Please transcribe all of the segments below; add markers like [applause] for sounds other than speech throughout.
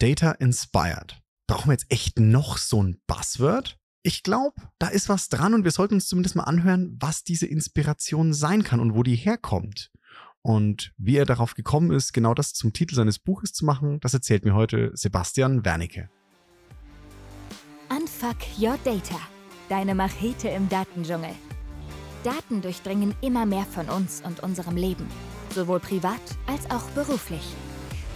Data Inspired. Brauchen wir jetzt echt noch so ein Buzzword? Ich glaube, da ist was dran und wir sollten uns zumindest mal anhören, was diese Inspiration sein kann und wo die herkommt. Und wie er darauf gekommen ist, genau das zum Titel seines Buches zu machen, das erzählt mir heute Sebastian Wernicke. Unfuck Your Data. Deine Machete im Datendschungel. Daten durchdringen immer mehr von uns und unserem Leben, sowohl privat als auch beruflich.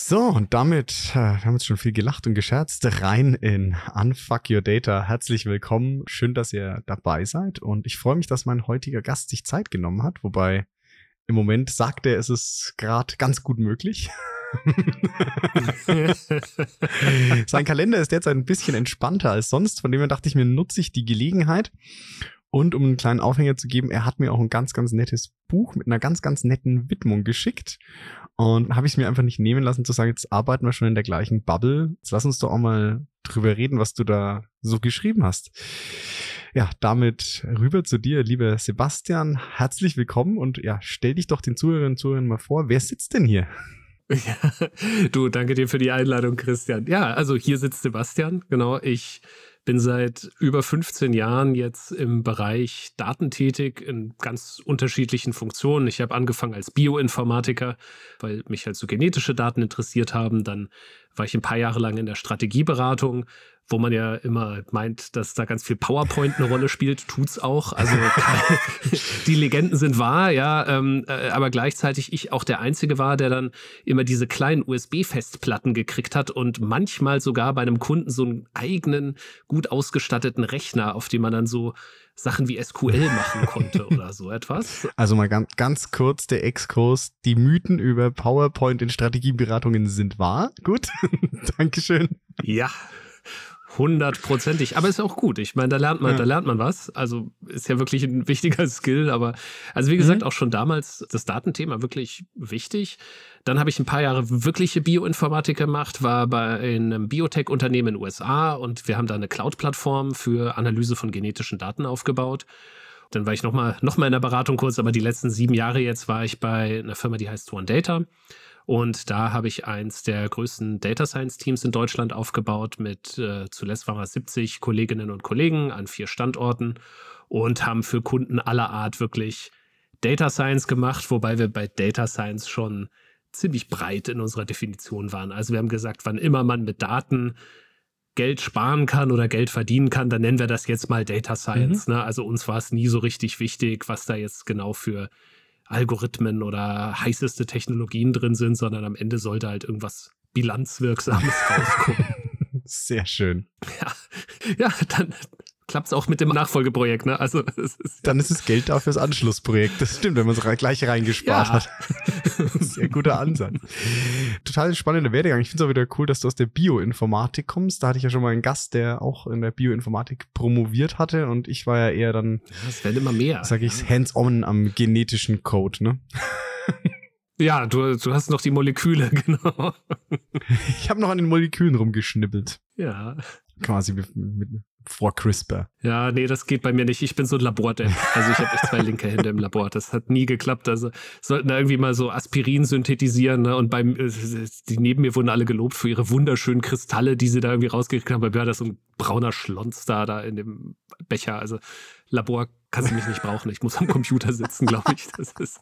So, und damit, äh, wir haben jetzt schon viel gelacht und gescherzt, rein in Unfuck Your Data. Herzlich willkommen. Schön, dass ihr dabei seid. Und ich freue mich, dass mein heutiger Gast sich Zeit genommen hat. Wobei im Moment sagt er, es ist gerade ganz gut möglich. [laughs] Sein Kalender ist derzeit ein bisschen entspannter als sonst. Von dem her dachte ich mir, nutze ich die Gelegenheit. Und um einen kleinen Aufhänger zu geben, er hat mir auch ein ganz, ganz nettes Buch mit einer ganz, ganz netten Widmung geschickt. Und habe ich es mir einfach nicht nehmen lassen zu sagen, jetzt arbeiten wir schon in der gleichen Bubble. Jetzt lass uns doch auch mal drüber reden, was du da so geschrieben hast. Ja, damit rüber zu dir, lieber Sebastian. Herzlich willkommen und ja, stell dich doch den Zuhörerinnen und Zuhörern mal vor. Wer sitzt denn hier? Ja, du, danke dir für die Einladung, Christian. Ja, also hier sitzt Sebastian. Genau, ich bin seit über 15 Jahren jetzt im Bereich Daten tätig in ganz unterschiedlichen Funktionen. Ich habe angefangen als Bioinformatiker, weil mich halt so genetische Daten interessiert haben. Dann war ich ein paar Jahre lang in der Strategieberatung, wo man ja immer meint, dass da ganz viel PowerPoint eine Rolle spielt, tut's auch. Also [laughs] [laughs] die Legenden sind wahr, ja, ähm, äh, aber gleichzeitig ich auch der Einzige war, der dann immer diese kleinen USB-Festplatten gekriegt hat und manchmal sogar bei einem Kunden so einen eigenen, gut ausgestatteten Rechner, auf dem man dann so Sachen wie SQL machen konnte [laughs] oder so etwas. Also mal ganz, ganz kurz der Exkurs. Die Mythen über PowerPoint in Strategieberatungen sind wahr. Gut, Dankeschön. Ja, Hundertprozentig. Aber ist auch gut. Ich meine, da lernt man, ja. da lernt man was. Also ist ja wirklich ein wichtiger [laughs] Skill. Aber also wie gesagt, mhm. auch schon damals das Datenthema wirklich wichtig. Dann habe ich ein paar Jahre wirkliche Bioinformatik gemacht, war bei einem Biotech-Unternehmen in den USA und wir haben da eine Cloud-Plattform für Analyse von genetischen Daten aufgebaut. Dann war ich nochmal noch mal in der Beratung kurz, aber die letzten sieben Jahre jetzt war ich bei einer Firma, die heißt One Data. Und da habe ich eins der größten Data Science Teams in Deutschland aufgebaut mit äh, zuletzt waren wir 70 Kolleginnen und Kollegen an vier Standorten und haben für Kunden aller Art wirklich Data Science gemacht, wobei wir bei Data Science schon ziemlich breit in unserer Definition waren. Also wir haben gesagt, wann immer man mit Daten Geld sparen kann oder Geld verdienen kann, dann nennen wir das jetzt mal Data Science. Mhm. Ne? Also uns war es nie so richtig wichtig, was da jetzt genau für Algorithmen oder heißeste Technologien drin sind, sondern am Ende sollte halt irgendwas Bilanzwirksames [laughs] rauskommen. Sehr schön. Ja, ja dann klappt es auch mit dem Nachfolgeprojekt. Ne? Also, ist, dann ist es Geld da fürs Anschlussprojekt. Das stimmt, wenn man es gleich reingespart ja. hat. [laughs] Sehr guter Ansatz. Total spannender Werdegang. Ich finde es auch wieder cool, dass du aus der Bioinformatik kommst. Da hatte ich ja schon mal einen Gast, der auch in der Bioinformatik promoviert hatte und ich war ja eher dann, es werden immer mehr. Sag ich, ja. hands-on am genetischen Code, ne? Ja, du, du hast noch die Moleküle, [laughs] genau. Ich habe noch an den Molekülen rumgeschnippelt. Ja. Quasi mit, mit, vor CRISPR. Ja, nee, das geht bei mir nicht. Ich bin so ein Labordepp. Also ich habe echt zwei linke Hände im Labor. Das hat nie geklappt. Also sollten da irgendwie mal so Aspirin synthetisieren. Ne? Und beim, die neben mir wurden alle gelobt für ihre wunderschönen Kristalle, die sie da irgendwie rausgekriegt haben. Bei mir war das so ein brauner Schlons da, da in dem Becher. Also Labor kannst du mich nicht brauchen. Ich muss am Computer sitzen, glaube ich. Das ist.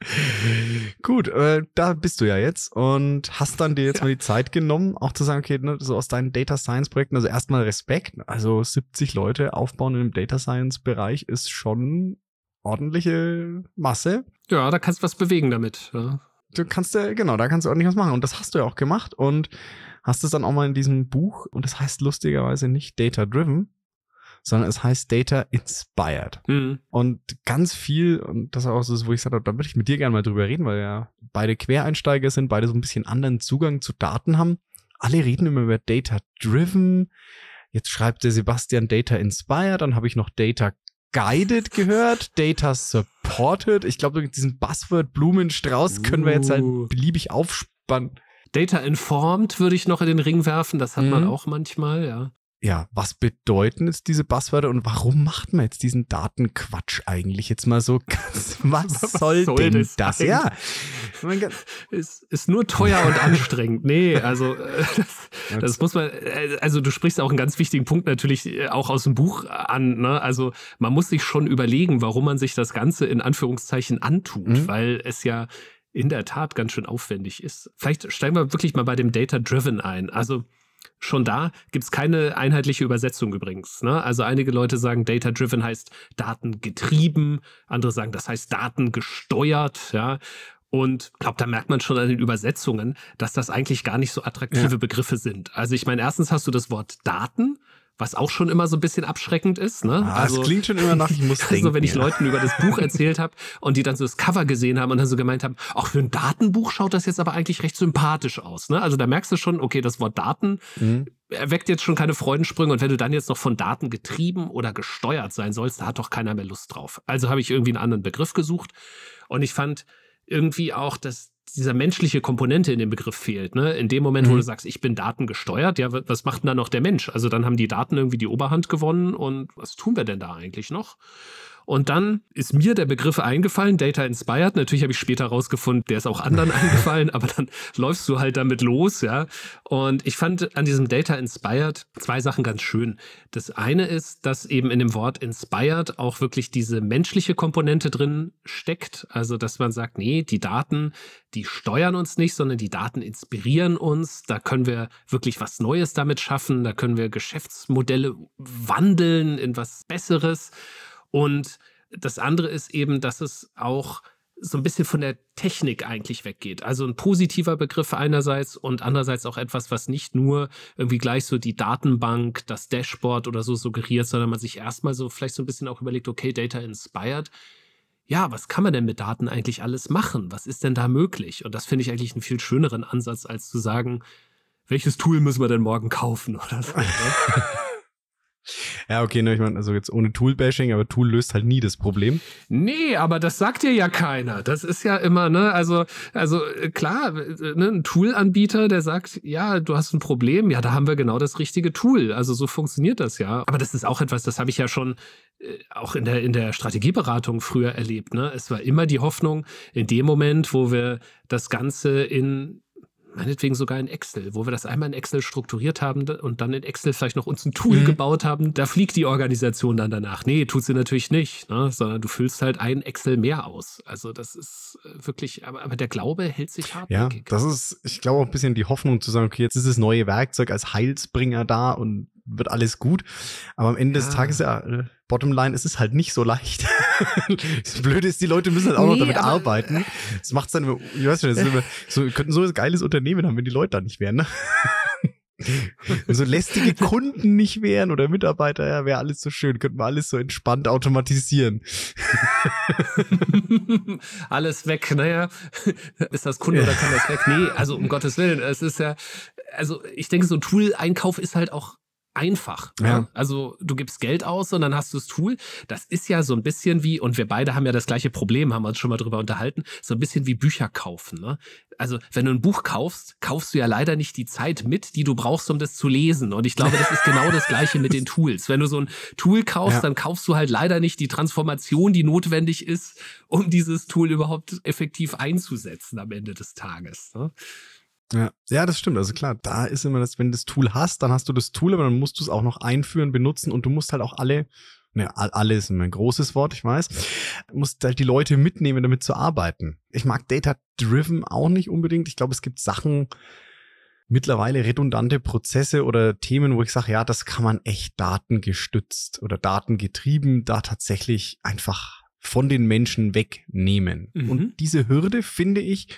[laughs] Gut, äh, da bist du ja jetzt und hast dann dir jetzt ja. mal die Zeit genommen, auch zu sagen, okay, ne, so aus deinen Data Science Projekten, also erstmal Respekt, also 70 Leute aufbauen im Data Science Bereich ist schon ordentliche Masse. Ja, da kannst du was bewegen damit. Ja. Du kannst ja, genau, da kannst du ordentlich was machen und das hast du ja auch gemacht und hast es dann auch mal in diesem Buch und das heißt lustigerweise nicht Data Driven, sondern es heißt Data Inspired. Mhm. Und ganz viel, und das ist auch so, wo ich gesagt habe, da würde ich mit dir gerne mal drüber reden, weil ja beide Quereinsteiger sind, beide so ein bisschen anderen Zugang zu Daten haben. alle reden immer über Data Driven. Jetzt schreibt der Sebastian Data Inspired, dann habe ich noch Data Guided gehört, Data Supported. Ich glaube, diesen Buzzword Blumenstrauß können wir jetzt halt Uh. beliebig aufspannen. Data Informed würde ich noch in den Ring werfen, das hat man Mhm. auch manchmal, ja. Ja, was bedeuten jetzt diese Buzzwörter und warum macht man jetzt diesen Datenquatsch eigentlich jetzt mal so? ganz- [laughs] Was, Was soll, soll denn das das? Ja. Ist, ist nur teuer und anstrengend. Nee, also äh, das, das muss man, äh, also du sprichst auch einen ganz wichtigen Punkt natürlich äh, auch aus dem Buch an. Ne? Also man muss sich schon überlegen, warum man sich das Ganze in Anführungszeichen antut, Mhm. weil es ja in der Tat ganz schön aufwendig ist. Vielleicht steigen wir wirklich mal bei dem Data Driven ein. Also schon da gibt's keine einheitliche Übersetzung übrigens. Ne? Also einige Leute sagen, Data Driven heißt datengetrieben, andere sagen, das heißt datengesteuert, ja. Und ich glaube, da merkt man schon an den Übersetzungen, dass das eigentlich gar nicht so attraktive Ja. Begriffe sind. Also ich meine, erstens hast du das Wort Daten, was auch schon immer so ein bisschen abschreckend ist. Ne? Ah, es klingt schon immer nach, ich muss [laughs] denken. Also wenn ich. Leuten über das Buch erzählt habe und die dann so das Cover gesehen haben und dann so gemeint haben, auch für ein Datenbuch schaut das jetzt aber eigentlich recht sympathisch aus. Ne? Also da merkst du schon, okay, das Wort Daten Mhm. erweckt jetzt schon keine Freudensprünge und wenn du dann jetzt noch von Daten getrieben oder gesteuert sein sollst, da hat doch keiner mehr Lust drauf. Also habe ich irgendwie einen anderen Begriff gesucht und ich fand irgendwie auch, dass dieser menschliche Komponente in dem Begriff fehlt. Ne? In dem Moment, wo Mhm. du sagst, ich bin datengesteuert, ja, wa- was macht denn da noch der Mensch? Also dann haben die Daten irgendwie die Oberhand gewonnen und was tun wir denn da eigentlich noch? Und dann ist mir der Begriff eingefallen, Data Inspired. Natürlich habe ich später rausgefunden, der ist auch anderen [laughs] eingefallen, aber dann läufst du halt damit los, ja. Und ich fand an diesem Data Inspired zwei Sachen ganz schön. Das eine ist, dass eben in dem Wort Inspired auch wirklich diese menschliche Komponente drin steckt. Also, dass man sagt, nee, die Daten, die steuern uns nicht, sondern die Daten inspirieren uns. Da können wir wirklich was Neues damit schaffen. Da können wir Geschäftsmodelle wandeln in was Besseres. Und das andere ist eben, dass es auch so ein bisschen von der Technik eigentlich weggeht. Also ein positiver Begriff einerseits und andererseits auch etwas, was nicht nur irgendwie gleich so die Datenbank, das Dashboard oder so suggeriert, sondern man sich erstmal so vielleicht so ein bisschen auch überlegt, okay, Data Inspired. Ja, was kann man denn mit Daten eigentlich alles machen? Was ist denn da möglich? Und das finde ich eigentlich einen viel schöneren Ansatz, als zu sagen, welches Tool müssen wir denn morgen kaufen oder so. [laughs] Ja, okay, ne, ich meine, also jetzt ohne Tool-Bashing, aber Tool löst halt nie das Problem. Nee, aber das sagt dir ja keiner. Das ist ja immer, ne, also, also äh, klar, äh, ne, ein Tool-Anbieter, der sagt, ja, du hast ein Problem, ja, da haben wir genau das richtige Tool. Also so funktioniert das ja. Aber das ist auch etwas, das habe ich ja schon äh, auch in der, in der Strategieberatung früher erlebt. Ne? Es war immer die Hoffnung, in dem Moment, wo wir das Ganze in meinetwegen sogar in Excel, wo wir das einmal in Excel strukturiert haben und dann in Excel vielleicht noch uns ein Tool Mhm. gebaut haben, da fliegt die Organisation dann danach. Nee, tut sie natürlich nicht, ne? sondern du füllst halt ein Excel mehr aus. Also das ist äh, wirklich, aber, aber der Glaube hält sich Ja, hartnäckig. das ist, ich glaube, auch ein bisschen die Hoffnung zu sagen, okay, jetzt ist das neue Werkzeug als Heilsbringer da und wird alles gut. Aber am Ende des Ja. Tages, ja, äh, Bottomline, es ist halt nicht so leicht. [laughs] [laughs] das Blöde ist, die Leute müssen halt auch noch Nee, damit aber- arbeiten. Das macht dann ich weiß schon, das immer, so, wir könnten so ein geiles Unternehmen haben, wenn die Leute da nicht wären, ne? [laughs] Wenn so lästige Kunden nicht wären oder Mitarbeiter, ja, wäre alles so schön, könnten wir alles so entspannt automatisieren. [laughs] Alles weg, naja, ist das Kunde oder kann das weg? Nee, also um Gottes Willen, es ist ja, also ich denke, so ein Tool-Einkauf ist halt auch einfach. Ja. Ja. Also du gibst Geld aus und dann hast du das Tool. Das ist ja so ein bisschen wie, und wir beide haben ja das gleiche Problem, haben wir uns schon mal drüber unterhalten, so ein bisschen wie Bücher kaufen. Ne? Also wenn du ein Buch kaufst, kaufst du ja leider nicht die Zeit mit, die du brauchst, um das zu lesen. Und ich glaube, das ist genau das gleiche mit den Tools. Wenn du so ein Tool kaufst, Ja. dann kaufst du halt leider nicht die Transformation, die notwendig ist, um dieses Tool überhaupt effektiv einzusetzen am Ende des Tages. Ne? Ja. ja, das stimmt. Also klar, da ist immer das, wenn du das Tool hast, dann hast du das Tool, aber dann musst du es auch noch einführen, benutzen und du musst halt auch alle, ne, all- alle ist immer ein großes Wort, ich weiß, musst halt die Leute mitnehmen, damit zu arbeiten. Ich mag Data-Driven auch nicht unbedingt. Ich glaube, es gibt Sachen, mittlerweile redundante Prozesse oder Themen, wo ich sage, ja, das kann man echt datengestützt oder datengetrieben da tatsächlich einfach von den Menschen wegnehmen. Mhm. Und diese Hürde, finde ich,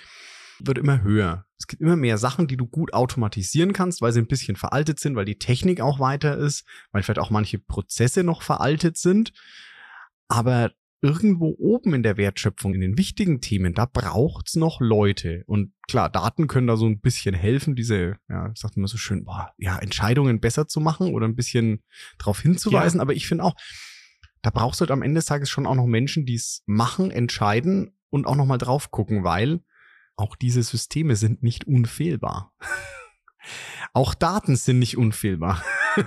wird immer höher. Es gibt immer mehr Sachen, die du gut automatisieren kannst, weil sie ein bisschen veraltet sind, weil die Technik auch weiter ist, weil vielleicht auch manche Prozesse noch veraltet sind. Aber irgendwo oben in der Wertschöpfung, in den wichtigen Themen, da braucht's noch Leute. Und klar, Daten können da so ein bisschen helfen, diese, ja, sagt man so schön, boah, ja, Entscheidungen besser zu machen oder ein bisschen darauf hinzuweisen. Ja. Aber ich finde auch, da brauchst du halt am Ende des Tages schon auch noch Menschen, die es machen, entscheiden und auch noch mal drauf gucken, weil auch diese Systeme sind nicht unfehlbar. [laughs] auch Daten sind nicht unfehlbar. [laughs]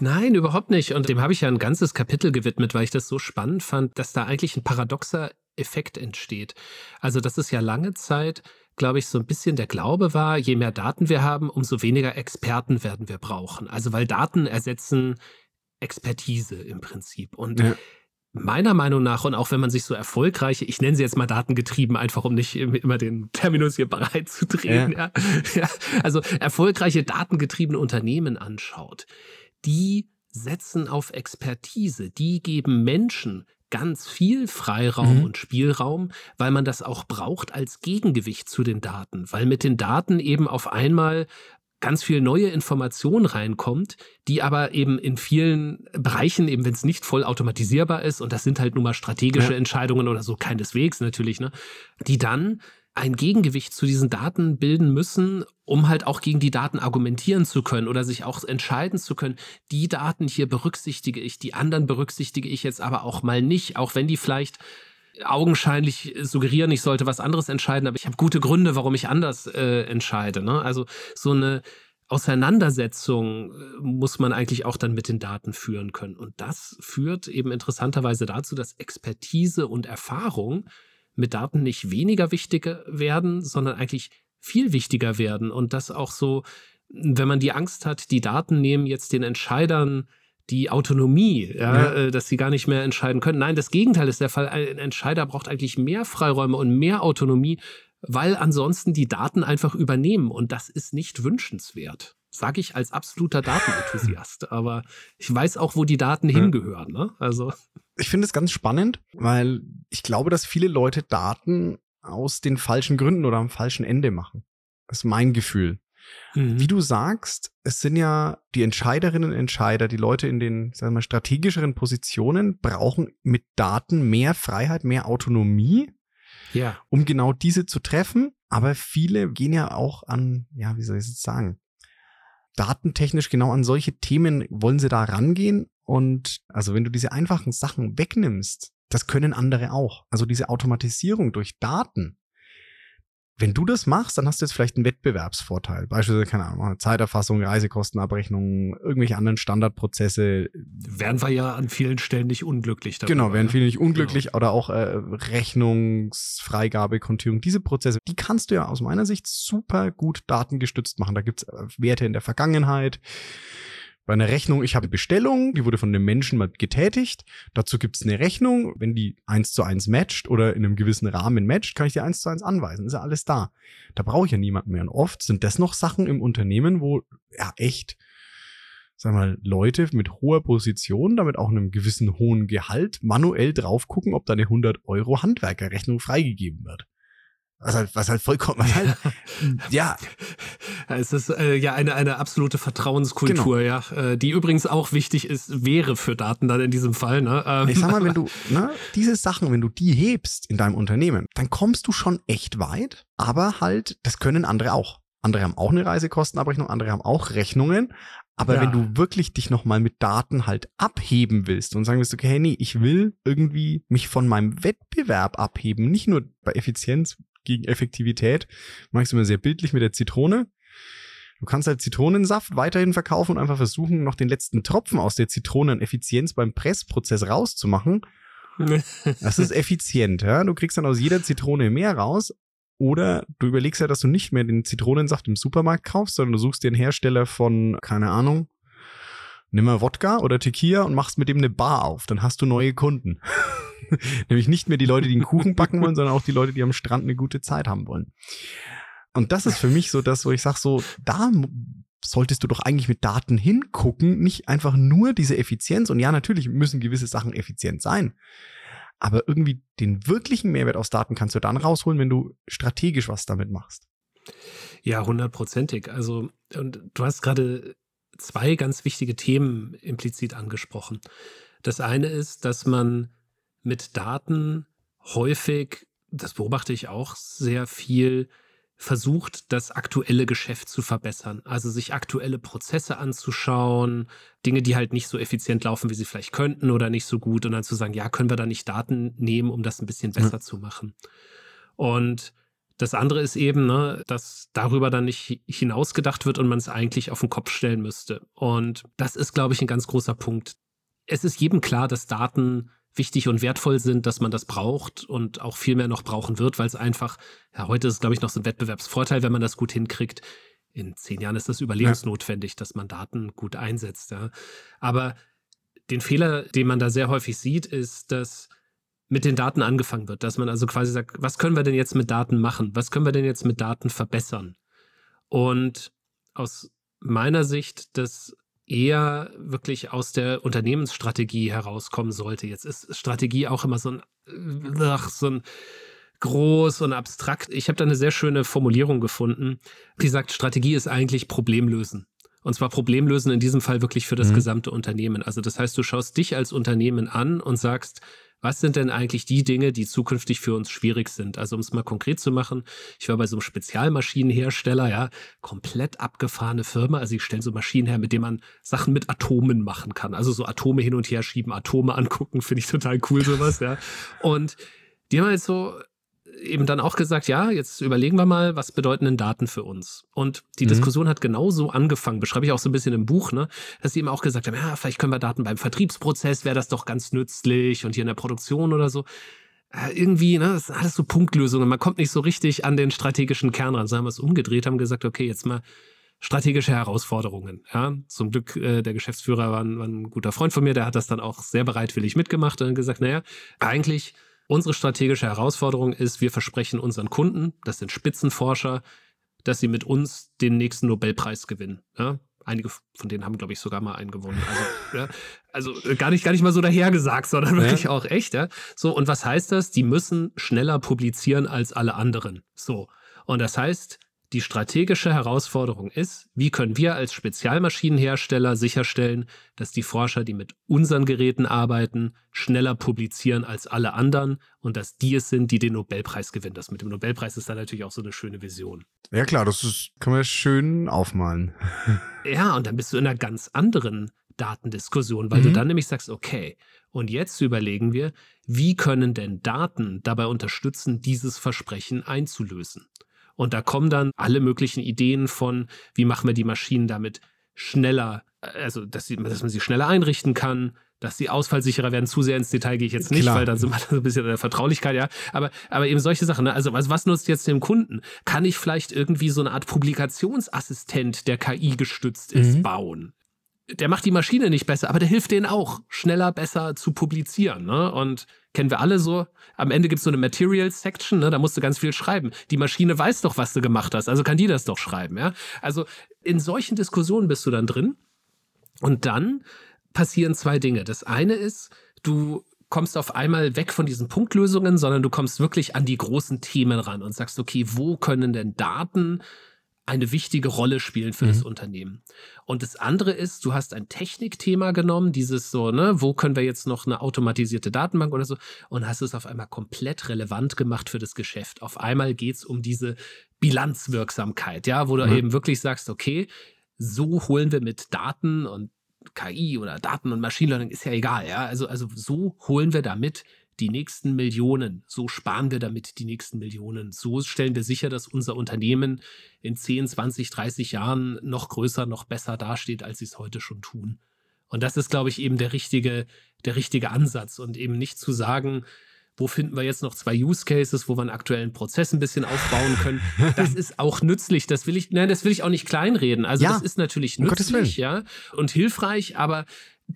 Nein, überhaupt nicht. Und dem habe ich ja ein ganzes Kapitel gewidmet, weil ich das so spannend fand, dass da eigentlich ein paradoxer Effekt entsteht. Also, dass es ja lange Zeit, glaube ich, so ein bisschen der Glaube war, je mehr Daten wir haben, umso weniger Experten werden wir brauchen. Also, weil Daten ersetzen Expertise im Prinzip. Und ja. Meiner Meinung nach, und auch wenn man sich so erfolgreiche, ich nenne sie jetzt mal datengetrieben, einfach um nicht immer den Terminus hier bereit zu drehen, ja. [laughs] ja. also erfolgreiche datengetriebene Unternehmen anschaut, die setzen auf Expertise, die geben Menschen ganz viel Freiraum mhm. und Spielraum, weil man das auch braucht als Gegengewicht zu den Daten, weil mit den Daten eben auf einmal ganz viel neue Information reinkommt, die aber eben in vielen Bereichen, eben wenn es nicht voll automatisierbar ist, und das sind halt nun mal strategische ja. Entscheidungen oder so, keineswegs natürlich, ne, die dann ein Gegengewicht zu diesen Daten bilden müssen, um halt auch gegen die Daten argumentieren zu können oder sich auch entscheiden zu können, die Daten hier berücksichtige ich, die anderen berücksichtige ich jetzt aber auch mal nicht, auch wenn die vielleicht augenscheinlich suggerieren, ich sollte was anderes entscheiden, aber ich habe gute Gründe, warum ich anders äh, entscheide. Ne? Also so eine Auseinandersetzung äh, muss man eigentlich auch dann mit den Daten führen können. Und das führt eben interessanterweise dazu, dass Expertise und Erfahrung mit Daten nicht weniger wichtig werden, sondern eigentlich viel wichtiger werden. Und das auch so, wenn man die Angst hat, die Daten nehmen jetzt den Entscheidern die Autonomie, ja, ja. Äh, dass sie gar nicht mehr entscheiden können. Nein, das Gegenteil ist der Fall. Ein Entscheider braucht eigentlich mehr Freiräume und mehr Autonomie, weil ansonsten die Daten einfach übernehmen und das ist nicht wünschenswert. Sage ich als absoluter Datenenthusiast, [laughs] aber ich weiß auch, wo die Daten ja. hingehören. Ne? Also ich finde es ganz spannend, weil ich glaube, dass viele Leute Daten aus den falschen Gründen oder am falschen Ende machen. Das ist mein Gefühl. Mhm. Wie du sagst, es sind ja die Entscheiderinnen und Entscheider, die Leute in den, sagen wir mal, strategischeren Positionen brauchen mit Daten mehr Freiheit, mehr Autonomie, ja. um genau diese zu treffen. Aber viele gehen ja auch an, ja, wie soll ich es sagen, datentechnisch genau an solche Themen wollen sie da rangehen. Und also wenn du diese einfachen Sachen wegnimmst, das können andere auch. Also diese Automatisierung durch Daten, wenn du das machst, dann hast du jetzt vielleicht einen Wettbewerbsvorteil. Beispielsweise, keine Ahnung, Zeiterfassung, Reisekostenabrechnung, irgendwelche anderen Standardprozesse. Werden wir ja an vielen Stellen nicht unglücklich dabei. Genau, werden viele nicht unglücklich genau. oder auch äh, Rechnungsfreigabe, Kontierung. Diese Prozesse, die kannst du ja aus meiner Sicht super gut datengestützt machen. Da gibt's äh, Werte in der Vergangenheit. Bei einer Rechnung, ich habe Bestellung, die wurde von einem Menschen mal getätigt. Dazu gibt es eine Rechnung. Wenn die eins zu eins matcht oder in einem gewissen Rahmen matcht, kann ich die eins zu eins anweisen. Ist ja alles da. Da brauche ich ja niemanden mehr. Und oft sind das noch Sachen im Unternehmen, wo ja echt, sag mal, Leute mit hoher Position, damit auch einem gewissen hohen Gehalt manuell drauf gucken, ob da eine 100 Euro Handwerkerrechnung freigegeben wird. Was halt, was halt vollkommen, was halt, [laughs] ja. Es ist äh, ja eine, eine absolute Vertrauenskultur, genau. ja, äh, die übrigens auch wichtig ist, wäre für Daten dann in diesem Fall. Ne? Ähm, ich sag mal, wenn du ne, diese Sachen, wenn du die hebst in deinem Unternehmen, dann kommst du schon echt weit, aber halt, das können andere auch. Andere haben auch eine Reisekostenabrechnung, andere haben auch Rechnungen. Aber ja. wenn du wirklich dich nochmal mit Daten halt abheben willst und sagen willst, okay, hey, nee, ich will irgendwie mich von meinem Wettbewerb abheben, nicht nur bei Effizienz, gegen Effektivität. Mache ich immer sehr bildlich mit der Zitrone. Du kannst halt Zitronensaft weiterhin verkaufen und einfach versuchen, noch den letzten Tropfen aus der Zitrone an Effizienz beim Pressprozess rauszumachen. [laughs] Das ist effizient, ja. Du kriegst dann aus jeder Zitrone mehr raus. Oder du überlegst ja, dass du nicht mehr den Zitronensaft im Supermarkt kaufst, sondern du suchst einen Hersteller von, keine Ahnung, nimm mal Wodka oder Tequila und machst mit dem eine Bar auf. Dann hast du neue Kunden. [laughs] Nämlich nicht mehr die Leute, die einen Kuchen backen wollen, sondern auch die Leute, die am Strand eine gute Zeit haben wollen. Und das ist für mich so das, wo ich sage, so, da solltest du doch eigentlich mit Daten hingucken, nicht einfach nur diese Effizienz. Und ja, natürlich müssen gewisse Sachen effizient sein. Aber irgendwie den wirklichen Mehrwert aus Daten kannst du dann rausholen, wenn du strategisch was damit machst. Ja, hundertprozentig. Also, und du hast gerade zwei ganz wichtige Themen implizit angesprochen. Das eine ist, dass man mit Daten häufig, das beobachte ich auch sehr viel, versucht, das aktuelle Geschäft zu verbessern. Also sich aktuelle Prozesse anzuschauen, Dinge, die halt nicht so effizient laufen, wie sie vielleicht könnten oder nicht so gut und dann zu sagen, ja, können wir da nicht Daten nehmen, um das ein bisschen besser ja. zu machen. Und das andere ist eben, ne, dass darüber dann nicht hinausgedacht wird und man es eigentlich auf den Kopf stellen müsste. Und das ist, glaube ich, ein ganz großer Punkt. Es ist jedem klar, dass Daten wichtig und wertvoll sind, dass man das braucht und auch viel mehr noch brauchen wird, weil es einfach, ja, heute ist es, glaube ich, noch so ein Wettbewerbsvorteil, wenn man das gut hinkriegt. In zehn Jahren ist das überlebensnotwendig, ja. dass man Daten gut einsetzt. Ja. Aber den Fehler, den man da sehr häufig sieht, ist, dass mit den Daten angefangen wird, dass man also quasi sagt, was können wir denn jetzt mit Daten machen? Was können wir denn jetzt mit Daten verbessern? Und aus meiner Sicht das eher wirklich aus der Unternehmensstrategie herauskommen sollte. Jetzt ist Strategie auch immer so ein, ach, so ein groß und abstrakt. Ich habe da eine sehr schöne Formulierung gefunden, die sagt, Strategie ist eigentlich Problemlösen. Und zwar Problemlösen in diesem Fall wirklich für das mhm. gesamte Unternehmen. Also das heißt, du schaust dich als Unternehmen an und sagst, was sind denn eigentlich die Dinge, die zukünftig für uns schwierig sind? Also um es mal konkret zu machen, ich war bei so einem Spezialmaschinenhersteller, ja, komplett abgefahrene Firma. Also ich stelle so Maschinen her, mit denen man Sachen mit Atomen machen kann. Also so Atome hin und her schieben, Atome angucken, finde ich total cool sowas, ja. Und die haben halt so eben dann auch gesagt, ja, jetzt überlegen wir mal, was bedeuten denn Daten für uns? Und die mhm. Diskussion hat genauso angefangen, beschreibe ich auch so ein bisschen im Buch, ne, dass sie eben auch gesagt haben, ja, vielleicht können wir Daten beim Vertriebsprozess, wäre das doch ganz nützlich und hier in der Produktion oder so. Äh, irgendwie, ne, das sind alles so Punktlösungen. Man kommt nicht so richtig an den strategischen Kern ran. So haben wir es umgedreht, haben gesagt, okay, jetzt mal strategische Herausforderungen. Ja, zum Glück, äh, der Geschäftsführer war ein, war ein guter Freund von mir, der hat das dann auch sehr bereitwillig mitgemacht und gesagt, naja, eigentlich Unsere strategische Herausforderung ist, wir versprechen unseren Kunden, das sind Spitzenforscher, dass sie mit uns den nächsten Nobelpreis gewinnen. Ja? Einige von denen haben, glaube ich, sogar mal einen gewonnen. Also, [laughs] ja, also äh, gar nicht, gar nicht mal so dahergesagt, sondern wirklich ja. auch echt. Ja? So, und was heißt das? Die müssen schneller publizieren als alle anderen. So. Und das heißt, die strategische Herausforderung ist, wie können wir als Spezialmaschinenhersteller sicherstellen, dass die Forscher, die mit unseren Geräten arbeiten, schneller publizieren als alle anderen und dass die es sind, die den Nobelpreis gewinnen. Das mit dem Nobelpreis ist dann natürlich auch so eine schöne Vision. Ja klar, das ist, kann man schön aufmalen. [laughs] ja, und dann bist du in einer ganz anderen Datendiskussion, weil mhm. du dann nämlich sagst, okay, und jetzt überlegen wir, wie können denn Daten dabei unterstützen, dieses Versprechen einzulösen? Und da kommen dann alle möglichen Ideen von, wie machen wir die Maschinen damit schneller, also dass, sie, dass man sie schneller einrichten kann, dass sie ausfallsicherer werden. Zu sehr ins Detail gehe ich jetzt nicht, Klar. weil dann sind wir so ein bisschen in der Vertraulichkeit, ja. Aber, aber eben solche Sachen. Ne? Also was, was nutzt jetzt dem Kunden? Kann ich vielleicht irgendwie so eine Art Publikationsassistent, der KI gestützt ist, mhm. bauen? Der macht die Maschine nicht besser, aber der hilft denen auch, schneller, besser zu publizieren. Ne? Und kennen wir alle so. Am Ende gibt es so eine Materials Section, ne, da musst du ganz viel schreiben. Die Maschine weiß doch, was du gemacht hast, also kann die das doch schreiben, ja. Also in solchen Diskussionen bist du dann drin. Und dann passieren zwei Dinge. Das eine ist, du kommst auf einmal weg von diesen Punktlösungen, sondern du kommst wirklich an die großen Themen ran und sagst, okay, wo können denn Daten eine wichtige Rolle spielen für mhm. das Unternehmen. Und das andere ist, du hast ein Technikthema genommen, dieses so, ne, wo können wir jetzt noch eine automatisierte Datenbank oder so, und hast es auf einmal komplett relevant gemacht für das Geschäft. Auf einmal geht es um diese Bilanzwirksamkeit, ja, wo du mhm. eben wirklich sagst, okay, so holen wir mit Daten und KI oder Daten und Machine Learning ist ja egal, ja. Also, also so holen wir damit die nächsten Millionen. So sparen wir damit die nächsten Millionen. So stellen wir sicher, dass unser Unternehmen in 10, 20, 30 Jahren noch größer, noch besser dasteht, als sie es heute schon tun. Und das ist, glaube ich, eben der richtige, der richtige Ansatz und eben nicht zu sagen, wo finden wir jetzt noch zwei Use Cases, wo wir einen aktuellen Prozess ein bisschen aufbauen können. [laughs] Das ist auch nützlich. Das will ich, nein, das will ich auch nicht kleinreden. Also ja, das ist natürlich nützlich, ja, und hilfreich, aber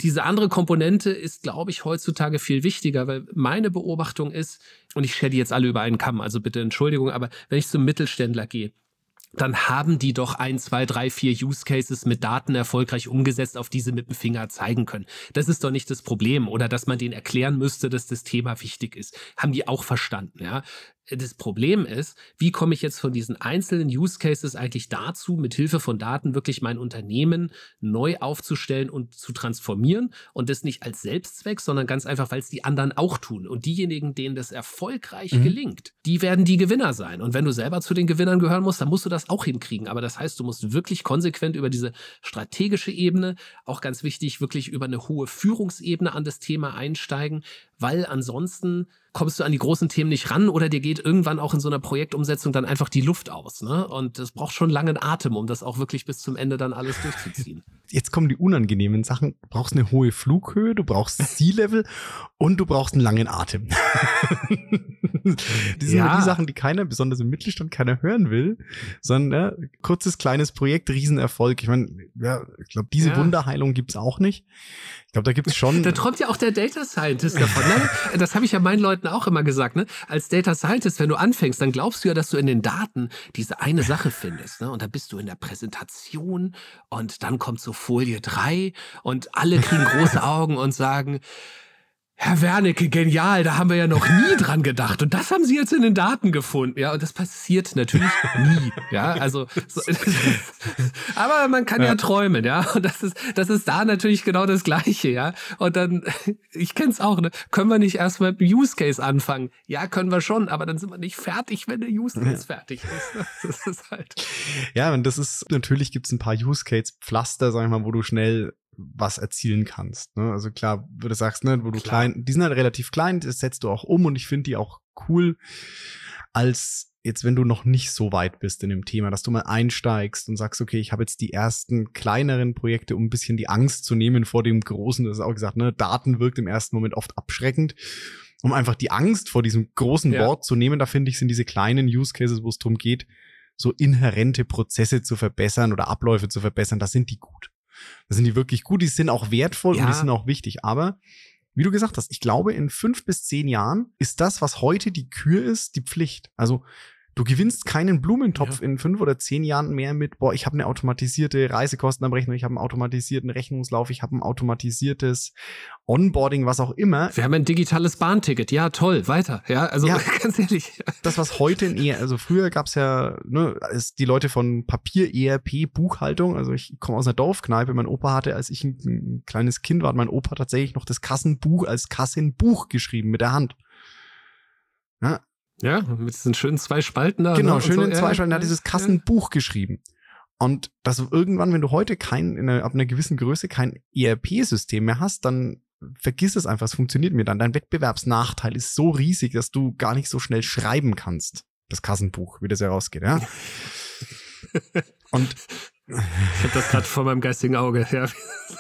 diese andere Komponente ist, glaube ich, heutzutage viel wichtiger, weil meine Beobachtung ist, und ich stelle jetzt alle über einen Kamm, also bitte Entschuldigung, aber wenn ich zum Mittelständler gehe, dann haben die doch ein, zwei, drei, vier Use Cases mit Daten erfolgreich umgesetzt, auf die sie mit dem Finger zeigen können. Das ist doch nicht das Problem oder dass man denen erklären müsste, dass das Thema wichtig ist. Haben die auch verstanden, ja. Das Problem ist, wie komme ich jetzt von diesen einzelnen Use Cases eigentlich dazu, mit Hilfe von Daten wirklich mein Unternehmen neu aufzustellen und zu transformieren und das nicht als Selbstzweck, sondern ganz einfach, weil es die anderen auch tun. Und diejenigen, denen das erfolgreich mhm. gelingt, die werden die Gewinner sein. Und wenn du selber zu den Gewinnern gehören musst, dann musst du das auch hinkriegen. Aber das heißt, du musst wirklich konsequent über diese strategische Ebene, auch ganz wichtig, wirklich über eine hohe Führungsebene an das Thema einsteigen, weil ansonsten kommst du an die großen Themen nicht ran oder dir geht irgendwann auch in so einer Projektumsetzung dann einfach die Luft aus. Ne? Und das braucht schon langen Atem, um das auch wirklich bis zum Ende dann alles durchzuziehen. Jetzt kommen die unangenehmen Sachen. Du brauchst eine hohe Flughöhe, du brauchst Sea-Level und du brauchst einen langen Atem. [laughs] die sind ja. die Sachen, die keiner, besonders im Mittelstand, keiner hören will, sondern ja, kurzes, kleines Projekt, Riesenerfolg. Ich meine, ja, ich glaube, diese ja. Wunderheilung gibt's auch nicht. Ich glaube, da gibt's schon. Da träumt ja auch der Data Scientist davon. Ne? [laughs] Das habe ich ja meinen Leuten auch immer gesagt. Ne? Als Data Scientist, wenn du anfängst, dann glaubst du ja, dass du in den Daten diese eine Sache findest. Ne? Und dann bist du in der Präsentation und dann kommt so Folie 3 und alle kriegen große [laughs] Augen und sagen, Herr Wernicke, genial, da haben wir ja noch nie [laughs] dran gedacht. Und das haben Sie jetzt in den Daten gefunden. Ja, und das passiert natürlich [laughs] nie. Ja, also, so, [laughs] aber man kann ja. ja. träumen, ja. Und das ist, das ist da natürlich genau das Gleiche, ja. Und dann, ich kenn's auch, ne? Können wir nicht erstmal mit dem Use Case anfangen? Ja, können wir schon, aber dann sind wir nicht fertig, wenn der Use Case ja. fertig ist. Ne? Das ist halt. Ja, und das ist, natürlich gibt's ein paar Use Case Pflaster, sag ich mal, wo du schnell was erzielen kannst. Ne? Also klar, wo du sagst, ne, wo du klar. klein, die sind halt relativ klein, das setzt du auch um und ich finde die auch cool, als jetzt, wenn du noch nicht so weit bist in dem Thema, dass du mal einsteigst und sagst, okay, ich habe jetzt die ersten kleineren Projekte, um ein bisschen die Angst zu nehmen vor dem Großen. Das ist auch gesagt, ne, Daten wirkt im ersten Moment oft abschreckend. Um einfach die Angst vor diesem großen ja. Wort zu nehmen, da finde ich, sind diese kleinen Use Cases, wo es darum geht, so inhärente Prozesse zu verbessern oder Abläufe zu verbessern, da sind die gut. Da sind die wirklich gut, die sind auch wertvoll ja. und die sind auch wichtig. Aber wie du gesagt hast, ich glaube, in fünf bis zehn Jahren ist das, was heute die Kür ist, die Pflicht. Also Du gewinnst keinen Blumentopf ja. in fünf oder zehn Jahren mehr mit, boah, ich habe eine automatisierte Reisekostenabrechnung, ich habe einen automatisierten Rechnungslauf, ich habe ein automatisiertes Onboarding, was auch immer. Wir haben ein digitales Bahnticket, ja, toll, weiter. Ja, also ja, [laughs] ganz ehrlich. Das, was heute in eher, also früher gab's ja, ne, ist die Leute von Papier, ERP, Buchhaltung, also ich komme aus einer Dorfkneipe, mein Opa hatte, als ich ein, ein kleines Kind war, hat mein Opa tatsächlich noch das Kassenbuch als Kassenbuch geschrieben mit der Hand. Ja, ja, mit diesen schönen zwei Spalten da. Genau, ne? schön so. zwei ja, Spalten. Er hat dieses Kassenbuch ja. geschrieben. Und dass irgendwann, wenn du heute kein, in einer, ab einer gewissen Größe kein ERP-System mehr hast, dann vergiss es einfach, es funktioniert mir dann. Dein Wettbewerbsnachteil ist so riesig, dass du gar nicht so schnell schreiben kannst. Das Kassenbuch, wie das herausgeht, ja. [laughs] Und ich habe das gerade vor meinem geistigen Auge. Ja.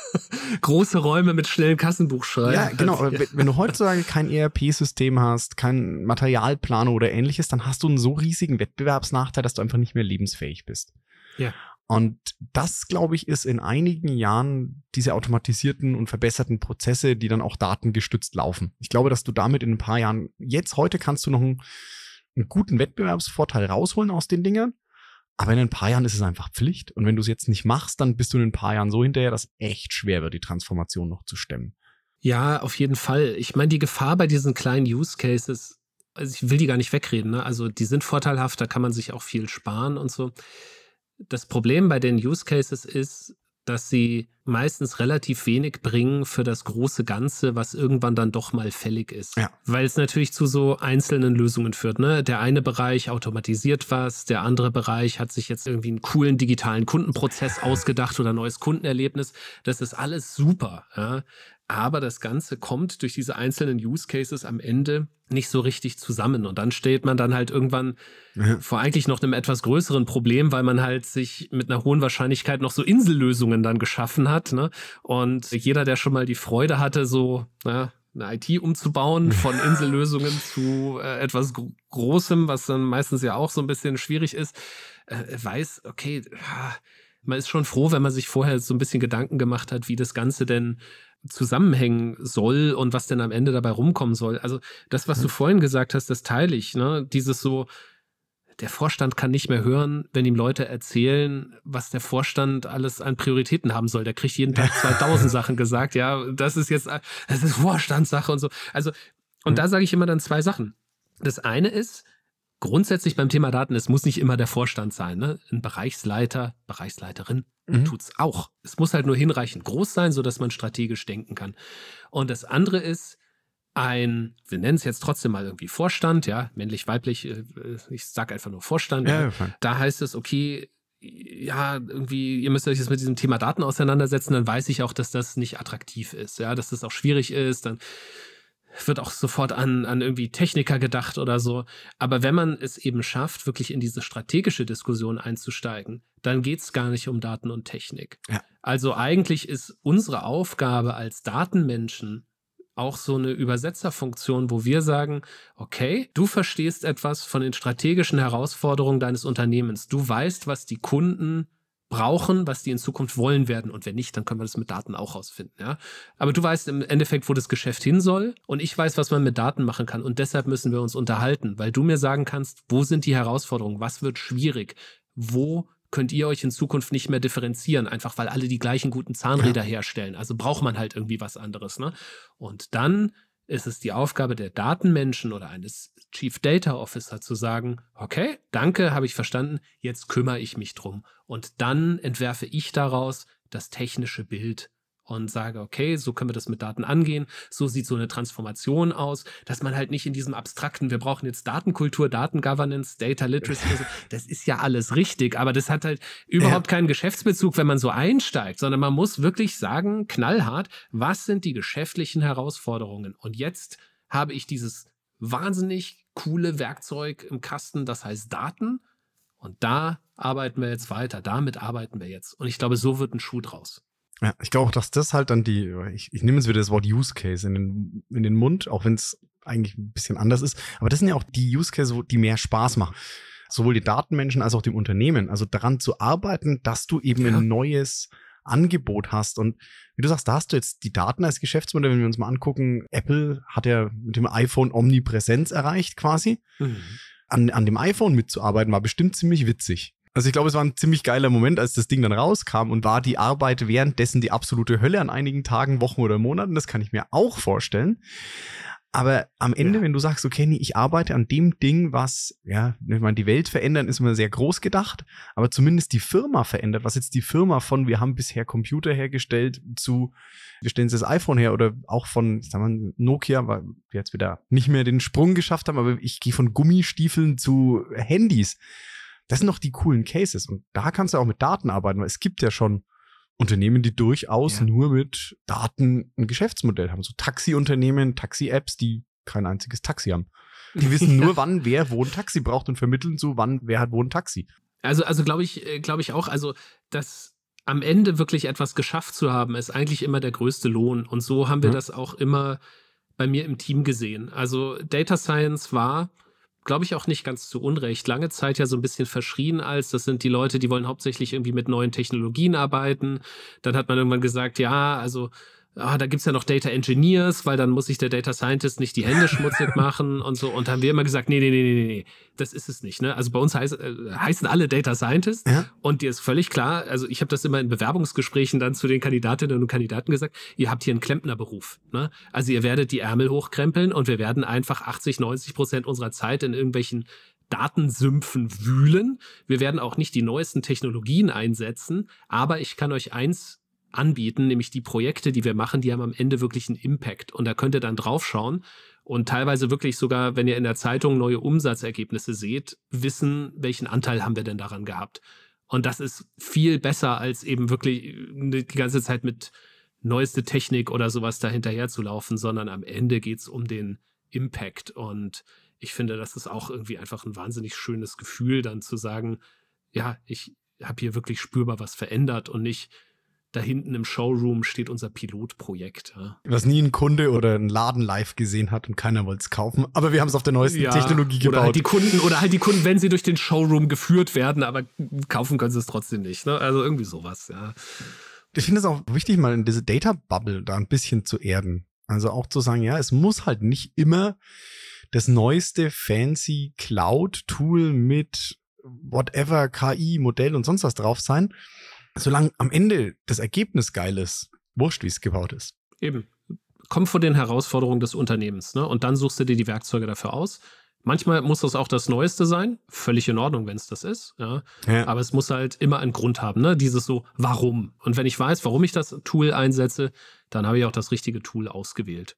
[laughs] Große Räume mit schnellen Kassenbuchschreiben. Ja, genau. Ja. Wenn du heutzutage kein ERP-System hast, kein Materialplaner oder ähnliches, dann hast du einen so riesigen Wettbewerbsnachteil, dass du einfach nicht mehr lebensfähig bist. Ja. Und das, glaube ich, ist in einigen Jahren diese automatisierten und verbesserten Prozesse, die dann auch datengestützt laufen. Ich glaube, dass du damit in ein paar Jahren, jetzt heute kannst du noch einen, einen guten Wettbewerbsvorteil rausholen aus den Dingern. Aber in ein paar Jahren ist es einfach Pflicht. Und wenn du es jetzt nicht machst, dann bist du in ein paar Jahren so hinterher, dass echt schwer wird, die Transformation noch zu stemmen. Ja, auf jeden Fall. Ich meine, die Gefahr bei diesen kleinen Use Cases, also ich will die gar nicht wegreden, ne? Also die sind vorteilhaft, da kann man sich auch viel sparen und so. Das Problem bei den Use Cases ist, dass sie meistens relativ wenig bringen für das große Ganze, was irgendwann dann doch mal fällig ist. Ja. Weil es natürlich zu so einzelnen Lösungen führt. Ne? Der eine Bereich automatisiert was, der andere Bereich hat sich jetzt irgendwie einen coolen digitalen Kundenprozess ausgedacht oder neues Kundenerlebnis. Das ist alles super. Ja? Aber das Ganze kommt durch diese einzelnen Use Cases am Ende nicht so richtig zusammen. Und dann steht man dann halt irgendwann ja. vor eigentlich noch einem etwas größeren Problem, weil man halt sich mit einer hohen Wahrscheinlichkeit noch so Insellösungen dann geschaffen hat. Ne? Und jeder, der schon mal die Freude hatte, so na, eine IT umzubauen [laughs] von Insellösungen zu äh, etwas Großem, was dann meistens ja auch so ein bisschen schwierig ist, äh, weiß, okay, man ist schon froh, wenn man sich vorher so ein bisschen Gedanken gemacht hat, wie das Ganze denn zusammenhängen soll und was denn am Ende dabei rumkommen soll. Also das, was mhm. du vorhin gesagt hast, das teile ich. Ne? Dieses so, der Vorstand kann nicht mehr hören, wenn ihm Leute erzählen, was der Vorstand alles an Prioritäten haben soll. Der kriegt jeden Tag [laughs] 2000 Sachen gesagt. Ja, das ist jetzt, das ist Vorstandssache und so. Also, und mhm. da sage ich immer dann zwei Sachen. Das eine ist, grundsätzlich beim Thema Daten, es muss nicht immer der Vorstand sein. Ne? Ein Bereichsleiter, Bereichsleiterin mhm. tut es auch. Es muss halt nur hinreichend groß sein, sodass man strategisch denken kann. Und das andere ist, ein, wir nennen es jetzt trotzdem mal irgendwie Vorstand, ja, männlich, weiblich, äh, ich sag einfach nur Vorstand. Ja, ja. Da heißt es, okay, ja, irgendwie, ihr müsst euch jetzt mit diesem Thema Daten auseinandersetzen, dann weiß ich auch, dass das nicht attraktiv ist, ja, dass das auch schwierig ist, dann wird auch sofort an, an irgendwie Techniker gedacht oder so. Aber wenn man es eben schafft, wirklich in diese strategische Diskussion einzusteigen, dann geht es gar nicht um Daten und Technik. Ja. Also eigentlich ist unsere Aufgabe als Datenmenschen auch so eine Übersetzerfunktion, wo wir sagen, okay, du verstehst etwas von den strategischen Herausforderungen deines Unternehmens. Du weißt, was die Kunden brauchen, was die in Zukunft wollen werden. Und wenn nicht, dann können wir das mit Daten auch rausfinden. Ja? Aber du weißt im Endeffekt, wo das Geschäft hin soll. Und ich weiß, was man mit Daten machen kann. Und deshalb müssen wir uns unterhalten, weil du mir sagen kannst, wo sind die Herausforderungen? Was wird schwierig? Wo könnt ihr euch in Zukunft nicht mehr differenzieren, einfach weil alle die gleichen guten Zahnräder ja. herstellen. Also braucht man halt irgendwie was anderes. Ne? Und dann ist es die Aufgabe der Datenmenschen oder eines Chief Data Officer zu sagen, okay, danke, habe ich verstanden, jetzt kümmere ich mich drum. Und dann entwerfe ich daraus das technische Bild und sage, okay, so können wir das mit Daten angehen, so sieht so eine Transformation aus, dass man halt nicht in diesem abstrakten, wir brauchen jetzt Datenkultur, Datengovernance, Data Literacy, also, [laughs] das ist ja alles richtig, aber das hat halt überhaupt ja. keinen Geschäftsbezug, wenn man so einsteigt, sondern man muss wirklich sagen, knallhart, was sind die geschäftlichen Herausforderungen? Und jetzt habe ich dieses wahnsinnig coole Werkzeug im Kasten, das heißt Daten. Und da arbeiten wir jetzt weiter, damit arbeiten wir jetzt. Und ich glaube, so wird ein Schuh draus. Ja, ich glaube auch, dass das halt dann die, ich, ich nehme jetzt wieder das Wort Use Case in den, in den Mund, auch wenn es eigentlich ein bisschen anders ist. Aber das sind ja auch die Use Case, die mehr Spaß machen. Sowohl die Datenmenschen als auch dem Unternehmen. Also daran zu arbeiten, dass du eben ja. ein neues Angebot hast. Und wie du sagst, da hast du jetzt die Daten als Geschäftsmodell. Wenn wir uns mal angucken, Apple hat ja mit dem iPhone Omnipräsenz erreicht quasi. Mhm. An, an dem iPhone mitzuarbeiten war bestimmt ziemlich witzig. Also ich glaube, es war ein ziemlich geiler Moment, als das Ding dann rauskam und war die Arbeit währenddessen die absolute Hölle an einigen Tagen, Wochen oder Monaten. Das kann ich mir auch vorstellen. Aber am Ende, ja. wenn du sagst, okay, nee, ich arbeite an dem Ding, was, ja, wenn man die Welt verändern, ist immer sehr groß gedacht, aber zumindest die Firma verändert, was jetzt die Firma von, wir haben bisher Computer hergestellt, zu, wir stellen jetzt das iPhone her oder auch von, sagen wir, Nokia, weil wir jetzt wieder nicht mehr den Sprung geschafft haben, aber ich gehe von Gummistiefeln zu Handys. Das sind doch die coolen Cases. Und da kannst du auch mit Daten arbeiten, weil es gibt ja schon Unternehmen, die durchaus ja. nur mit Daten ein Geschäftsmodell haben. So Taxi-Unternehmen, Taxi-Apps, die kein einziges Taxi haben. Die wissen [laughs] nur, wann wer wo ein Taxi braucht und vermitteln so, wann wer hat wo ein Taxi. Also, also glaube ich, äh, glaube ich auch, also das am Ende wirklich etwas geschafft zu haben, ist eigentlich immer der größte Lohn. Und so haben wir ja. das auch immer bei mir im Team gesehen. Also Data Science war glaube ich, auch nicht ganz zu Unrecht, lange Zeit ja so ein bisschen verschrien als, das sind die Leute, die wollen hauptsächlich irgendwie mit neuen Technologien arbeiten. Dann hat man irgendwann gesagt, ja, also ah, da gibt's ja noch Data Engineers, weil dann muss sich der Data Scientist nicht die Hände schmutzig [laughs] machen und so. Und haben wir immer gesagt, nee, nee, nee, nee, nee, das ist es nicht. Ne? Also bei uns heiß, äh, heißen alle Data Scientists ja. und dir ist völlig klar, also ich habe das immer in Bewerbungsgesprächen dann zu den Kandidatinnen und Kandidaten gesagt, ihr habt hier einen Klempnerberuf. Ne? Also ihr werdet die Ärmel hochkrempeln und wir werden einfach 80, 90 Prozent unserer Zeit in irgendwelchen Datensümpfen wühlen. Wir werden auch nicht die neuesten Technologien einsetzen, aber ich kann euch eins anbieten, nämlich die Projekte, die wir machen, die haben am Ende wirklich einen Impact. Und da könnt ihr dann draufschauen und teilweise wirklich sogar, wenn ihr in der Zeitung neue Umsatzergebnisse seht, wissen, welchen Anteil haben wir denn daran gehabt. Und das ist viel besser, als eben wirklich äh, die ganze Zeit mit neueste Technik oder sowas dahinterher zu laufen, sondern am Ende geht es um den Impact. Und ich finde, das ist auch irgendwie einfach ein wahnsinnig schönes Gefühl, dann zu sagen, ja, ich habe hier wirklich spürbar was verändert und nicht, da hinten im Showroom steht unser Pilotprojekt. Ja. Was nie ein Kunde oder ein Laden live gesehen hat und keiner wollte es kaufen. Aber wir haben es auf der neuesten ja, Technologie gebaut. Oder halt die Kunden, oder halt die Kunden, wenn sie durch den Showroom geführt werden, aber kaufen können sie es trotzdem nicht. Ne? Also irgendwie sowas, ja. Ich finde es auch wichtig, mal in diese Data Bubble da ein bisschen zu erden. Also auch zu sagen, ja, es muss halt nicht immer das neueste fancy Cloud-Tool mit whatever KI, Modell und sonst was drauf sein, solange am Ende das Ergebnis geil ist, wurscht, wie es gebaut ist. Eben. Komm vor den Herausforderungen des Unternehmens, ne? Und dann suchst du dir die Werkzeuge dafür aus. Manchmal muss das auch das Neueste sein. Völlig in Ordnung, wenn es das ist. Ja. ja. Aber es muss halt immer einen Grund haben. Ne? Dieses so, warum? Und wenn ich weiß, warum ich das Tool einsetze, dann habe ich auch das richtige Tool ausgewählt.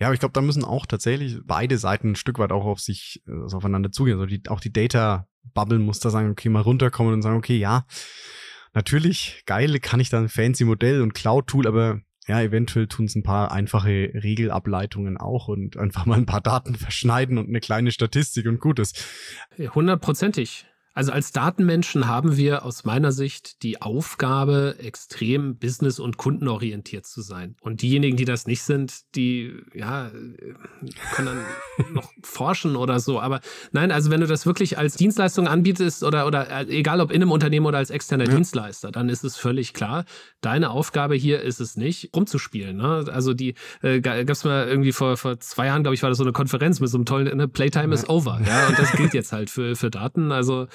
Ja, aber ich glaube, da müssen auch tatsächlich beide Seiten ein Stück weit auch auf sich also aufeinander zugehen. Also die, auch die Data Bubble muss da sagen, okay, mal runterkommen und sagen, okay, ja, natürlich, geil, kann ich da ein fancy Modell und Cloud-Tool, aber ja, eventuell tun es ein paar einfache Regelableitungen auch und einfach mal ein paar Daten [laughs] verschneiden und eine kleine Statistik und gutes. Hundertprozentig. Also als Datenmenschen haben wir aus meiner Sicht die Aufgabe, extrem business- und kundenorientiert zu sein. Und diejenigen, die das nicht sind, die ja können dann [laughs] noch forschen oder so. Aber nein, also wenn du das wirklich als Dienstleistung anbietest oder, oder äh, egal ob in einem Unternehmen oder als externer ja. Dienstleister, dann ist es völlig klar, deine Aufgabe hier ist es nicht, rumzuspielen. Ne? Also die äh, gab es mal irgendwie vor, vor zwei Jahren, glaube ich, war das so eine Konferenz mit so einem tollen ne, Playtime ja. is over. Ja, und das gilt jetzt halt für, für Daten. Also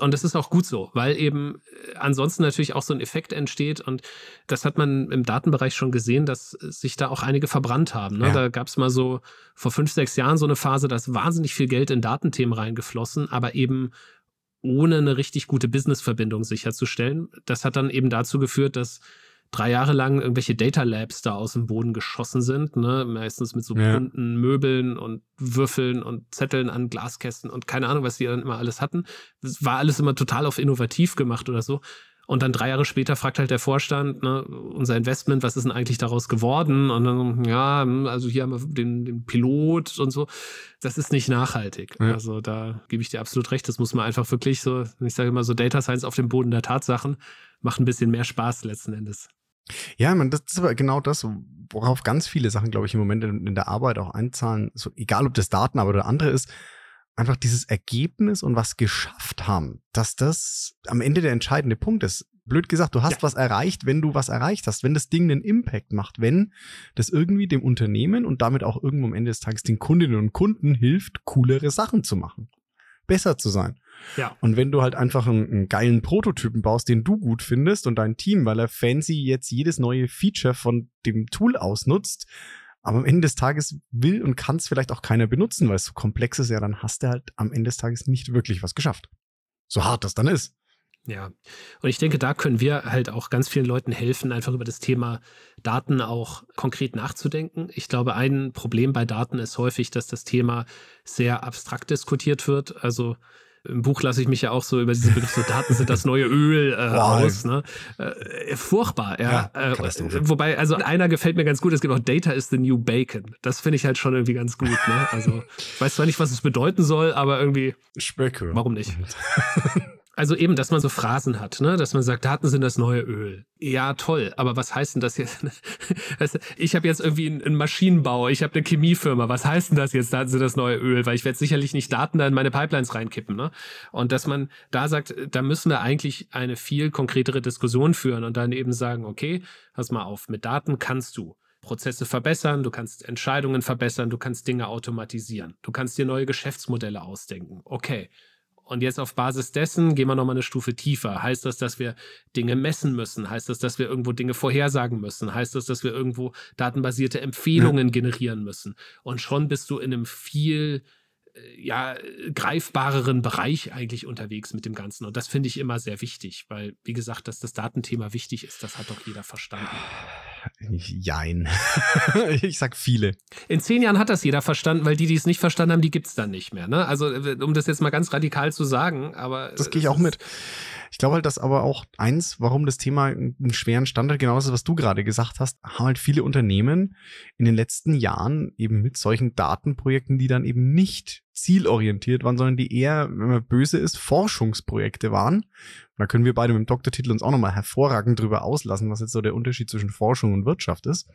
und das ist auch gut so, weil eben äh, ansonsten natürlich auch so ein Effekt entsteht. Und das hat man im Datenbereich schon gesehen, dass sich da auch einige verbrannt haben. Ne? Ja. Da gab es mal so vor fünf, sechs Jahren so eine Phase, da ist wahnsinnig viel Geld in Datenthemen reingeflossen, aber eben ohne eine richtig gute Businessverbindung sicherzustellen. Das hat dann eben dazu geführt, dass drei Jahre lang irgendwelche Data Labs da aus dem Boden geschossen sind, ne? meistens mit so ja. bunten Möbeln und Würfeln und Zetteln an Glaskästen und keine Ahnung, was die dann immer alles hatten. Das war alles immer total auf innovativ gemacht oder so. Und dann drei Jahre später fragt halt der Vorstand, ne, unser Investment, was ist denn eigentlich daraus geworden? Und dann, ja, also hier haben wir den, den Pilot und so. Das ist nicht nachhaltig. Ja. Also da gebe ich dir absolut recht. Das muss man einfach wirklich so, ich sage immer so Data Science auf dem Boden der Tatsachen, macht ein bisschen mehr Spaß letzten Endes. Ja, man, das ist aber genau das, worauf ganz viele Sachen, glaube ich, im Moment in, in der Arbeit auch einzahlen. So, egal, ob das Datenarbeit oder andere ist, einfach dieses Ergebnis und was geschafft haben, dass das am Ende der entscheidende Punkt ist. Blöd gesagt, du hast ja. was erreicht, wenn du was erreicht hast, wenn das Ding einen Impact macht, wenn das irgendwie dem Unternehmen und damit auch irgendwo am Ende des Tages den Kundinnen und Kunden hilft, coolere Sachen zu machen, besser zu sein. Ja. Und wenn du halt einfach einen, einen, geilen Prototypen baust, den du gut findest und dein Team, weil er fancy jetzt jedes neue Feature von dem Tool ausnutzt, aber am Ende des Tages will und kann es vielleicht auch keiner benutzen, weil es so komplex ist, ja, dann hast du halt am Ende des Tages nicht wirklich was geschafft. So hart das dann ist. Ja, und ich denke, da können wir halt auch ganz vielen Leuten helfen, einfach über das Thema Daten auch konkret nachzudenken. Ich glaube, ein Problem bei Daten ist häufig, dass das Thema sehr abstrakt diskutiert wird. Also im Buch lasse ich mich ja auch so über diese Begriff, so Daten sind das neue Öl äh, aus. Ne? Äh, furchtbar, ja. ja äh, wobei, also einer gefällt mir ganz gut, es gibt auch Data is the new bacon. Das finde ich halt schon irgendwie ganz gut. Ne? Also ich weiß zwar nicht, was es bedeuten soll, aber irgendwie. Spöcke. Warum nicht? [laughs] Also eben, dass man so Phrasen hat, ne? dass man sagt, Daten sind das neue Öl. Ja, toll, aber was heißt denn das jetzt? [laughs] ich habe jetzt irgendwie einen Maschinenbau, ich habe eine Chemiefirma, was heißt denn das jetzt, Daten sind das neue Öl? Weil ich werde sicherlich nicht Daten da in meine Pipelines reinkippen. Ne? Und dass man da sagt, da müssen wir eigentlich eine viel konkretere Diskussion führen und dann eben sagen, okay, pass mal auf, mit Daten kannst du Prozesse verbessern, du kannst Entscheidungen verbessern, du kannst Dinge automatisieren, du kannst dir neue Geschäftsmodelle ausdenken. Okay, und jetzt auf Basis dessen gehen wir nochmal eine Stufe tiefer. Heißt das, dass wir Dinge messen müssen? Heißt das, dass wir irgendwo Dinge vorhersagen müssen? Heißt das, dass wir irgendwo datenbasierte Empfehlungen ja. generieren müssen? Und schon bist du in einem viel äh, ja, greifbareren Bereich eigentlich unterwegs mit dem Ganzen. Und das finde ich immer sehr wichtig, weil, wie gesagt, dass das Datenthema wichtig ist, das hat doch jeder verstanden. Jein. [laughs] ich sag viele. In zehn Jahren hat das jeder verstanden, weil die, die es nicht verstanden haben, die gibt es dann nicht mehr. Ne? Also, äh, um das jetzt mal ganz radikal zu sagen, aber. Das gehe ich auch mit. Ich glaube halt, dass aber auch eins, warum das Thema einen schweren Standard, genau das, was du gerade gesagt hast, haben halt viele Unternehmen in den letzten Jahren eben mit solchen Datenprojekten, die dann eben nicht zielorientiert waren, sondern die eher, wenn man böse ist, Forschungsprojekte waren. Da können wir beide mit dem Doktortitel uns auch nochmal hervorragend drüber auslassen, was jetzt so der Unterschied zwischen Forschung und Wirtschaft ist.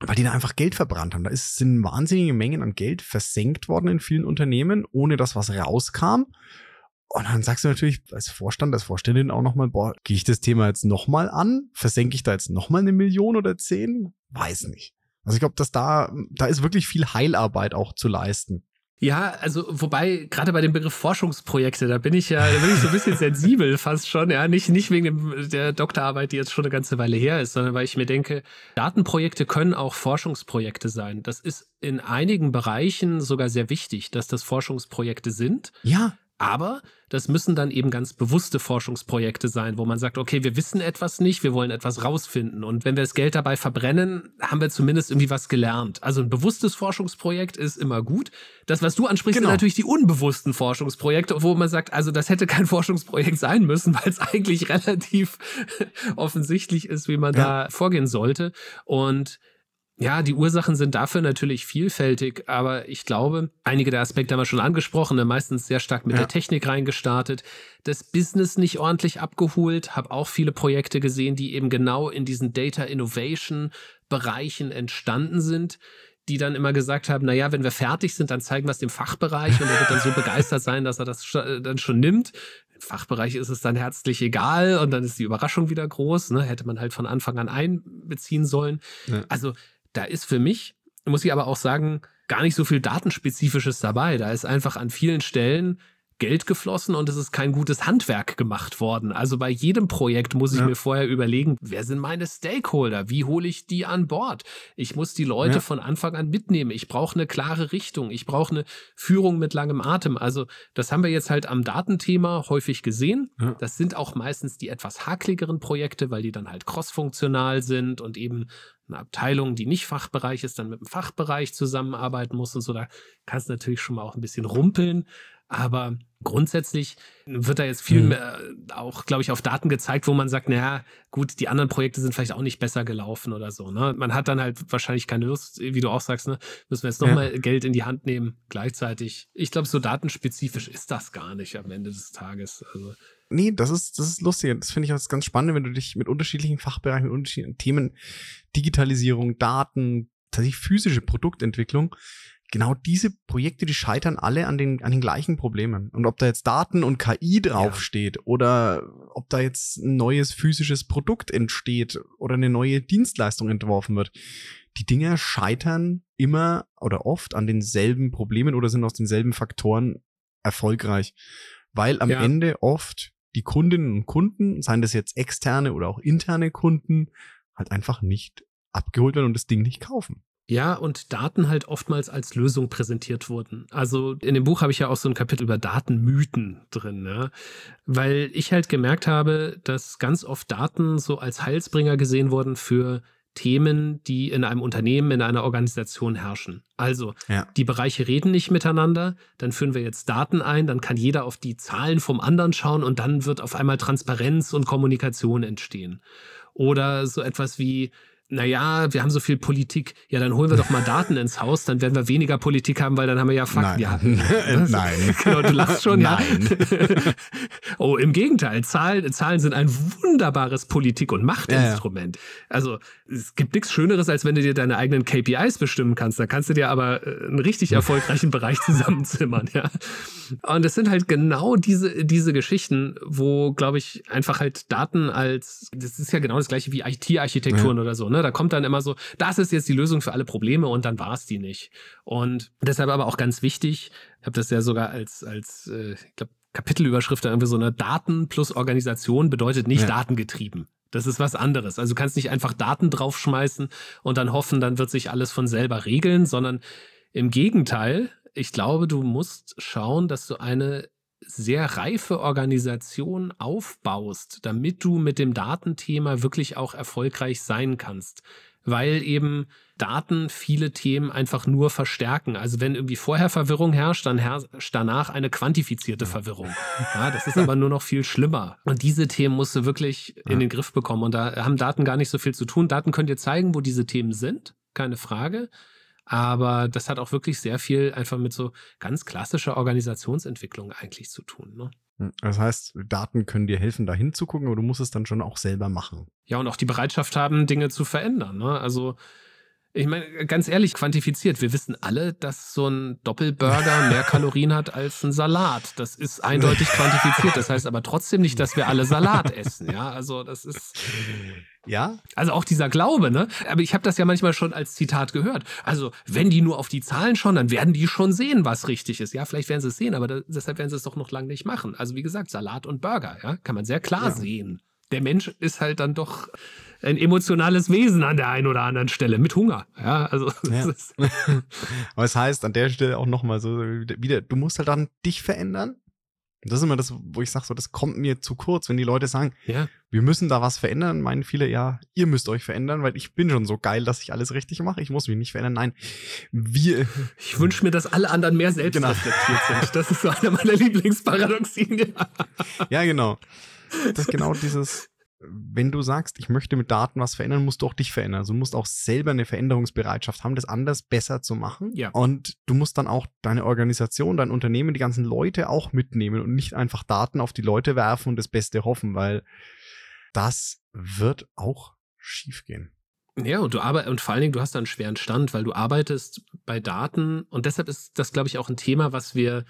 Weil die da einfach Geld verbrannt haben. Da ist, sind wahnsinnige Mengen an Geld versenkt worden in vielen Unternehmen, ohne dass was rauskam. Und dann sagst du natürlich als Vorstand, als Vorständin auch nochmal, boah, gehe ich das Thema jetzt nochmal an? Versenke ich da jetzt nochmal eine Million oder zehn? Weiß nicht. Also ich glaube, dass da, da ist wirklich viel Heilarbeit auch zu leisten. Ja, also wobei gerade bei dem Begriff Forschungsprojekte, da bin ich ja, da bin ich so ein bisschen sensibel [laughs] fast schon, ja, nicht nicht wegen dem, der Doktorarbeit, die jetzt schon eine ganze Weile her ist, sondern weil ich mir denke, Datenprojekte können auch Forschungsprojekte sein. Das ist in einigen Bereichen sogar sehr wichtig, dass das Forschungsprojekte sind. Ja. Aber das müssen dann eben ganz bewusste Forschungsprojekte sein, wo man sagt, okay, wir wissen etwas nicht, wir wollen etwas rausfinden. Und wenn wir das Geld dabei verbrennen, haben wir zumindest irgendwie was gelernt. Also ein bewusstes Forschungsprojekt ist immer gut. Das, was du ansprichst, genau. sind natürlich die unbewussten Forschungsprojekte, wo man sagt, also das hätte kein [laughs] Forschungsprojekt sein müssen, weil es eigentlich [laughs] relativ offensichtlich ist, wie man ja. da vorgehen sollte. Und ja, die Ursachen sind dafür natürlich vielfältig, aber ich glaube, einige der Aspekte haben wir schon angesprochen, ne, meistens sehr stark mit ja. der Technik reingestartet, das Business nicht ordentlich abgeholt, habe auch viele Projekte gesehen, die eben genau in diesen Data Innovation Bereichen entstanden sind, die dann immer gesagt haben, na ja, wenn wir fertig sind, dann zeigen wir es dem Fachbereich und er wird dann so begeistert sein, dass er das äh, dann schon nimmt. Im Fachbereich ist es dann herzlich egal und dann ist die Überraschung wieder groß, ne? hätte man halt von Anfang an einbeziehen sollen. Ja. Also da ist für mich, muss ich aber auch sagen, gar nicht so viel Datenspezifisches dabei. Da ist einfach an vielen Stellen Geld geflossen und es ist kein gutes Handwerk gemacht worden. Also bei jedem Projekt muss ich ja. mir vorher überlegen, wer sind meine Stakeholder? Wie hole ich die an Bord? Ich muss die Leute ja. von Anfang an mitnehmen. Ich brauche eine klare Richtung. Ich brauche eine Führung mit langem Atem. Also das haben wir jetzt halt am Datenthema häufig gesehen. Ja. Das sind auch meistens die etwas hakligeren Projekte, weil die dann halt crossfunktional sind und eben eine Abteilung, die nicht Fachbereich ist, dann mit dem Fachbereich zusammenarbeiten muss und so. Da kann es natürlich schon mal auch ein bisschen rumpeln. Aber grundsätzlich wird da jetzt viel mhm. mehr auch, glaube ich, auf Daten gezeigt, wo man sagt, naja, gut, die anderen Projekte sind vielleicht auch nicht besser gelaufen oder so. Ne? Man hat dann halt wahrscheinlich keine Lust, wie du auch sagst, ne? müssen wir jetzt nochmal ja. Geld in die Hand nehmen gleichzeitig. Ich glaube, so datenspezifisch ist das gar nicht am Ende des Tages. Also Nee, das ist, das ist lustig. Das finde ich auch ganz spannend, wenn du dich mit unterschiedlichen Fachbereichen, mit unterschiedlichen Themen, Digitalisierung, Daten, tatsächlich physische Produktentwicklung, genau diese Projekte, die scheitern alle an den, an den gleichen Problemen. Und ob da jetzt Daten und KI draufsteht ja. oder ob da jetzt ein neues physisches Produkt entsteht oder eine neue Dienstleistung entworfen wird, die Dinge scheitern immer oder oft an denselben Problemen oder sind aus denselben Faktoren erfolgreich. Weil am ja. Ende oft die Kundinnen und Kunden, seien das jetzt externe oder auch interne Kunden, halt einfach nicht abgeholt werden und das Ding nicht kaufen. Ja, und Daten halt oftmals als Lösung präsentiert wurden. Also in dem Buch habe ich ja auch so ein Kapitel über Datenmythen drin, ne? weil ich halt gemerkt habe, dass ganz oft Daten so als Heilsbringer gesehen wurden für Themen, die in einem Unternehmen, in einer Organisation herrschen. Also, ja. die Bereiche reden nicht miteinander, dann führen wir jetzt Daten ein, dann kann jeder auf die Zahlen vom anderen schauen und dann wird auf einmal Transparenz und Kommunikation entstehen. Oder so etwas wie, naja, wir haben so viel Politik, ja, dann holen wir doch mal Daten ins Haus, dann werden wir weniger Politik haben, weil dann haben wir ja Fakten. Nein. Ja, [laughs] Nein. [laughs] Genau, du lachst schon, Nein. ja. [laughs] oh, im Gegenteil, Zahlen, Zahlen sind ein wunderbares Politik- und Machtinstrument. Ja, ja. Also, es gibt nichts Schöneres, als wenn du dir deine eigenen KPIs bestimmen kannst. Da kannst du dir aber äh, einen richtig erfolgreichen Bereich zusammenzimmern, ja. Und es sind halt genau diese, diese Geschichten, wo, glaube ich, einfach halt Daten als, das ist ja genau das gleiche wie IT-Architekturen oder so, ne? Da kommt dann immer so, das ist jetzt die Lösung für alle Probleme und dann war es die nicht. Und deshalb aber auch ganz wichtig, ich habe das ja sogar als, als äh, ich glaube, Kapitelüberschrift irgendwie so eine Daten plus Organisation bedeutet nicht ja. datengetrieben. Das ist was anderes. Also du kannst nicht einfach Daten draufschmeißen und dann hoffen, dann wird sich alles von selber regeln, sondern im Gegenteil, ich glaube, du musst schauen, dass du eine sehr reife Organisation aufbaust, damit du mit dem Datenthema wirklich auch erfolgreich sein kannst. Weil eben Daten viele Themen einfach nur verstärken. Also wenn irgendwie vorher Verwirrung herrscht, dann herrscht danach eine quantifizierte Verwirrung. Ja, das ist aber nur noch viel schlimmer. Und diese Themen musst du wirklich in den Griff bekommen. Und da haben Daten gar nicht so viel zu tun. Daten können dir zeigen, wo diese Themen sind, keine Frage. Aber das hat auch wirklich sehr viel einfach mit so ganz klassischer Organisationsentwicklung eigentlich zu tun. Ne? Hm, das heißt, Daten können dir helfen, da hinzugucken, aber du musst es dann schon auch selber machen. Ja, und auch die Bereitschaft haben, Dinge zu verändern. Ne? Also, ich meine, ganz ehrlich, quantifiziert, wir wissen alle, dass so ein Doppelburger [laughs] mehr Kalorien hat als ein Salat. Das ist eindeutig quantifiziert. Das heißt aber trotzdem nicht, dass wir alle Salat essen. Ja, also das ist. [laughs] Ja? Also auch dieser Glaube, ne? Aber ich habe das ja manchmal schon als Zitat gehört. Also, wenn die nur auf die Zahlen schauen, dann werden die schon sehen, was richtig ist. Ja, vielleicht werden sie es sehen, aber da, deshalb werden sie es doch noch lange nicht machen. Also, wie gesagt, Salat und Burger, ja, kann man sehr klar ja. sehen. Der Mensch ist halt dann doch ein emotionales Wesen an der einen oder anderen Stelle mit Hunger. Ja, also. Ja. [laughs] aber es heißt an der Stelle auch nochmal so wieder, du musst halt dann dich verändern das ist immer das, wo ich sage, so, das kommt mir zu kurz, wenn die Leute sagen, ja. wir müssen da was verändern, meinen viele, ja, ihr müsst euch verändern, weil ich bin schon so geil, dass ich alles richtig mache. Ich muss mich nicht verändern. Nein, wir. [laughs] Ich wünsche mir, dass alle anderen mehr selbstreflektiert genau. sind. Das ist so einer meiner Lieblingsparadoxien. [laughs] ja, genau. Das ist genau dieses, wenn du sagst, ich möchte mit Daten was verändern, musst du auch dich verändern. Also du musst auch selber eine Veränderungsbereitschaft haben, das anders besser zu machen. Ja. Und du musst dann auch deine Organisation, dein Unternehmen, die ganzen Leute auch mitnehmen und nicht einfach Daten auf die Leute werfen und das Beste hoffen, weil das wird auch schiefgehen. Ja, und du arbeitest, und vor allen Dingen, du hast da einen schweren Stand, weil du arbeitest bei Daten und deshalb ist das, glaube ich, auch ein Thema, was wir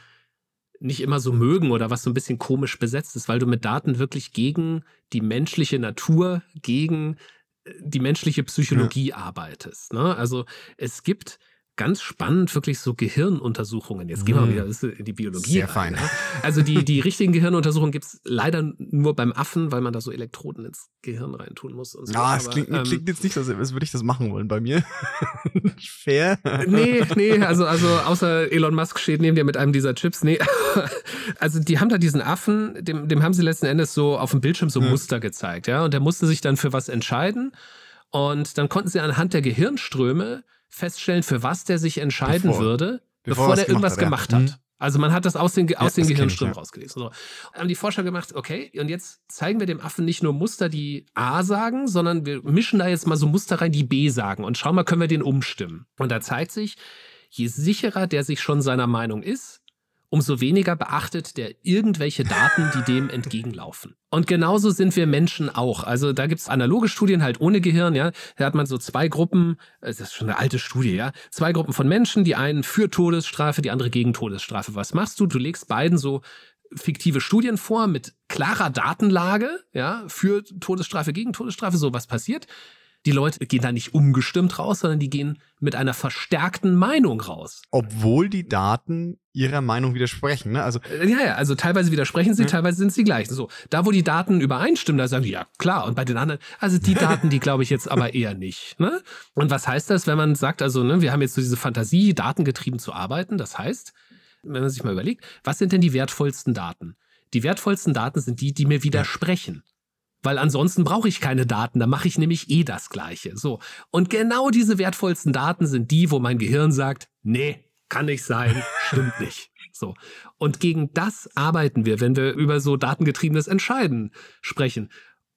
nicht immer so mögen oder was so ein bisschen komisch besetzt ist, weil du mit Daten wirklich gegen die menschliche Natur, gegen äh, die menschliche Psychologie ja. arbeitest. Ne? Also es gibt ganz spannend, wirklich so Gehirnuntersuchungen. Jetzt gehen wir mhm. wieder in die Biologie. Sehr rein, fein. Ja? Also die, die richtigen Gehirnuntersuchungen gibt es leider nur beim Affen, weil man da so Elektroden ins Gehirn reintun muss. Und so. Ja, es klingt, ähm, klingt, jetzt nicht, als, als würde ich das machen wollen bei mir. [laughs] Fair. Nee, nee, also, also außer Elon Musk steht neben dir mit einem dieser Chips. Nee, [laughs] also die haben da diesen Affen, dem, dem haben sie letzten Endes so auf dem Bildschirm so hm. Muster gezeigt. ja, Und der musste sich dann für was entscheiden. Und dann konnten sie anhand der Gehirnströme feststellen, für was der sich entscheiden bevor, würde, bevor, bevor der irgendwas hat, gemacht hat. Also man hat das aus den, aus ja, den Gehirnströmen ja. rausgelesen. So. Haben die Forscher gemacht, okay, und jetzt zeigen wir dem Affen nicht nur Muster, die A sagen, sondern wir mischen da jetzt mal so Muster rein, die B sagen. Und schauen mal, können wir den umstimmen. Und da zeigt sich, je sicherer der sich schon seiner Meinung ist, umso weniger beachtet der irgendwelche Daten, die dem entgegenlaufen. Und genauso sind wir Menschen auch. Also da gibt's analoge Studien halt ohne Gehirn, ja. Da hat man so zwei Gruppen, das ist schon eine alte Studie, ja. Zwei Gruppen von Menschen, die einen für Todesstrafe, die andere gegen Todesstrafe. Was machst du? Du legst beiden so fiktive Studien vor mit klarer Datenlage, ja, für Todesstrafe, gegen Todesstrafe, so was passiert. Die Leute gehen da nicht umgestimmt raus, sondern die gehen mit einer verstärkten Meinung raus. Obwohl die Daten ihrer Meinung widersprechen, ne? Also äh, ja, ja, also teilweise widersprechen sie, ja. teilweise sind sie gleich. So, da wo die Daten übereinstimmen, da sagen die ja klar. Und bei den anderen, also die [laughs] Daten, die glaube ich jetzt aber eher nicht. Ne? Und was heißt das, wenn man sagt, also ne, wir haben jetzt so diese Fantasie, datengetrieben zu arbeiten? Das heißt, wenn man sich mal überlegt, was sind denn die wertvollsten Daten? Die wertvollsten Daten sind die, die mir widersprechen. Weil ansonsten brauche ich keine Daten, da mache ich nämlich eh das Gleiche. So. Und genau diese wertvollsten Daten sind die, wo mein Gehirn sagt, nee, kann nicht sein, [laughs] stimmt nicht. So. Und gegen das arbeiten wir, wenn wir über so datengetriebenes Entscheiden sprechen.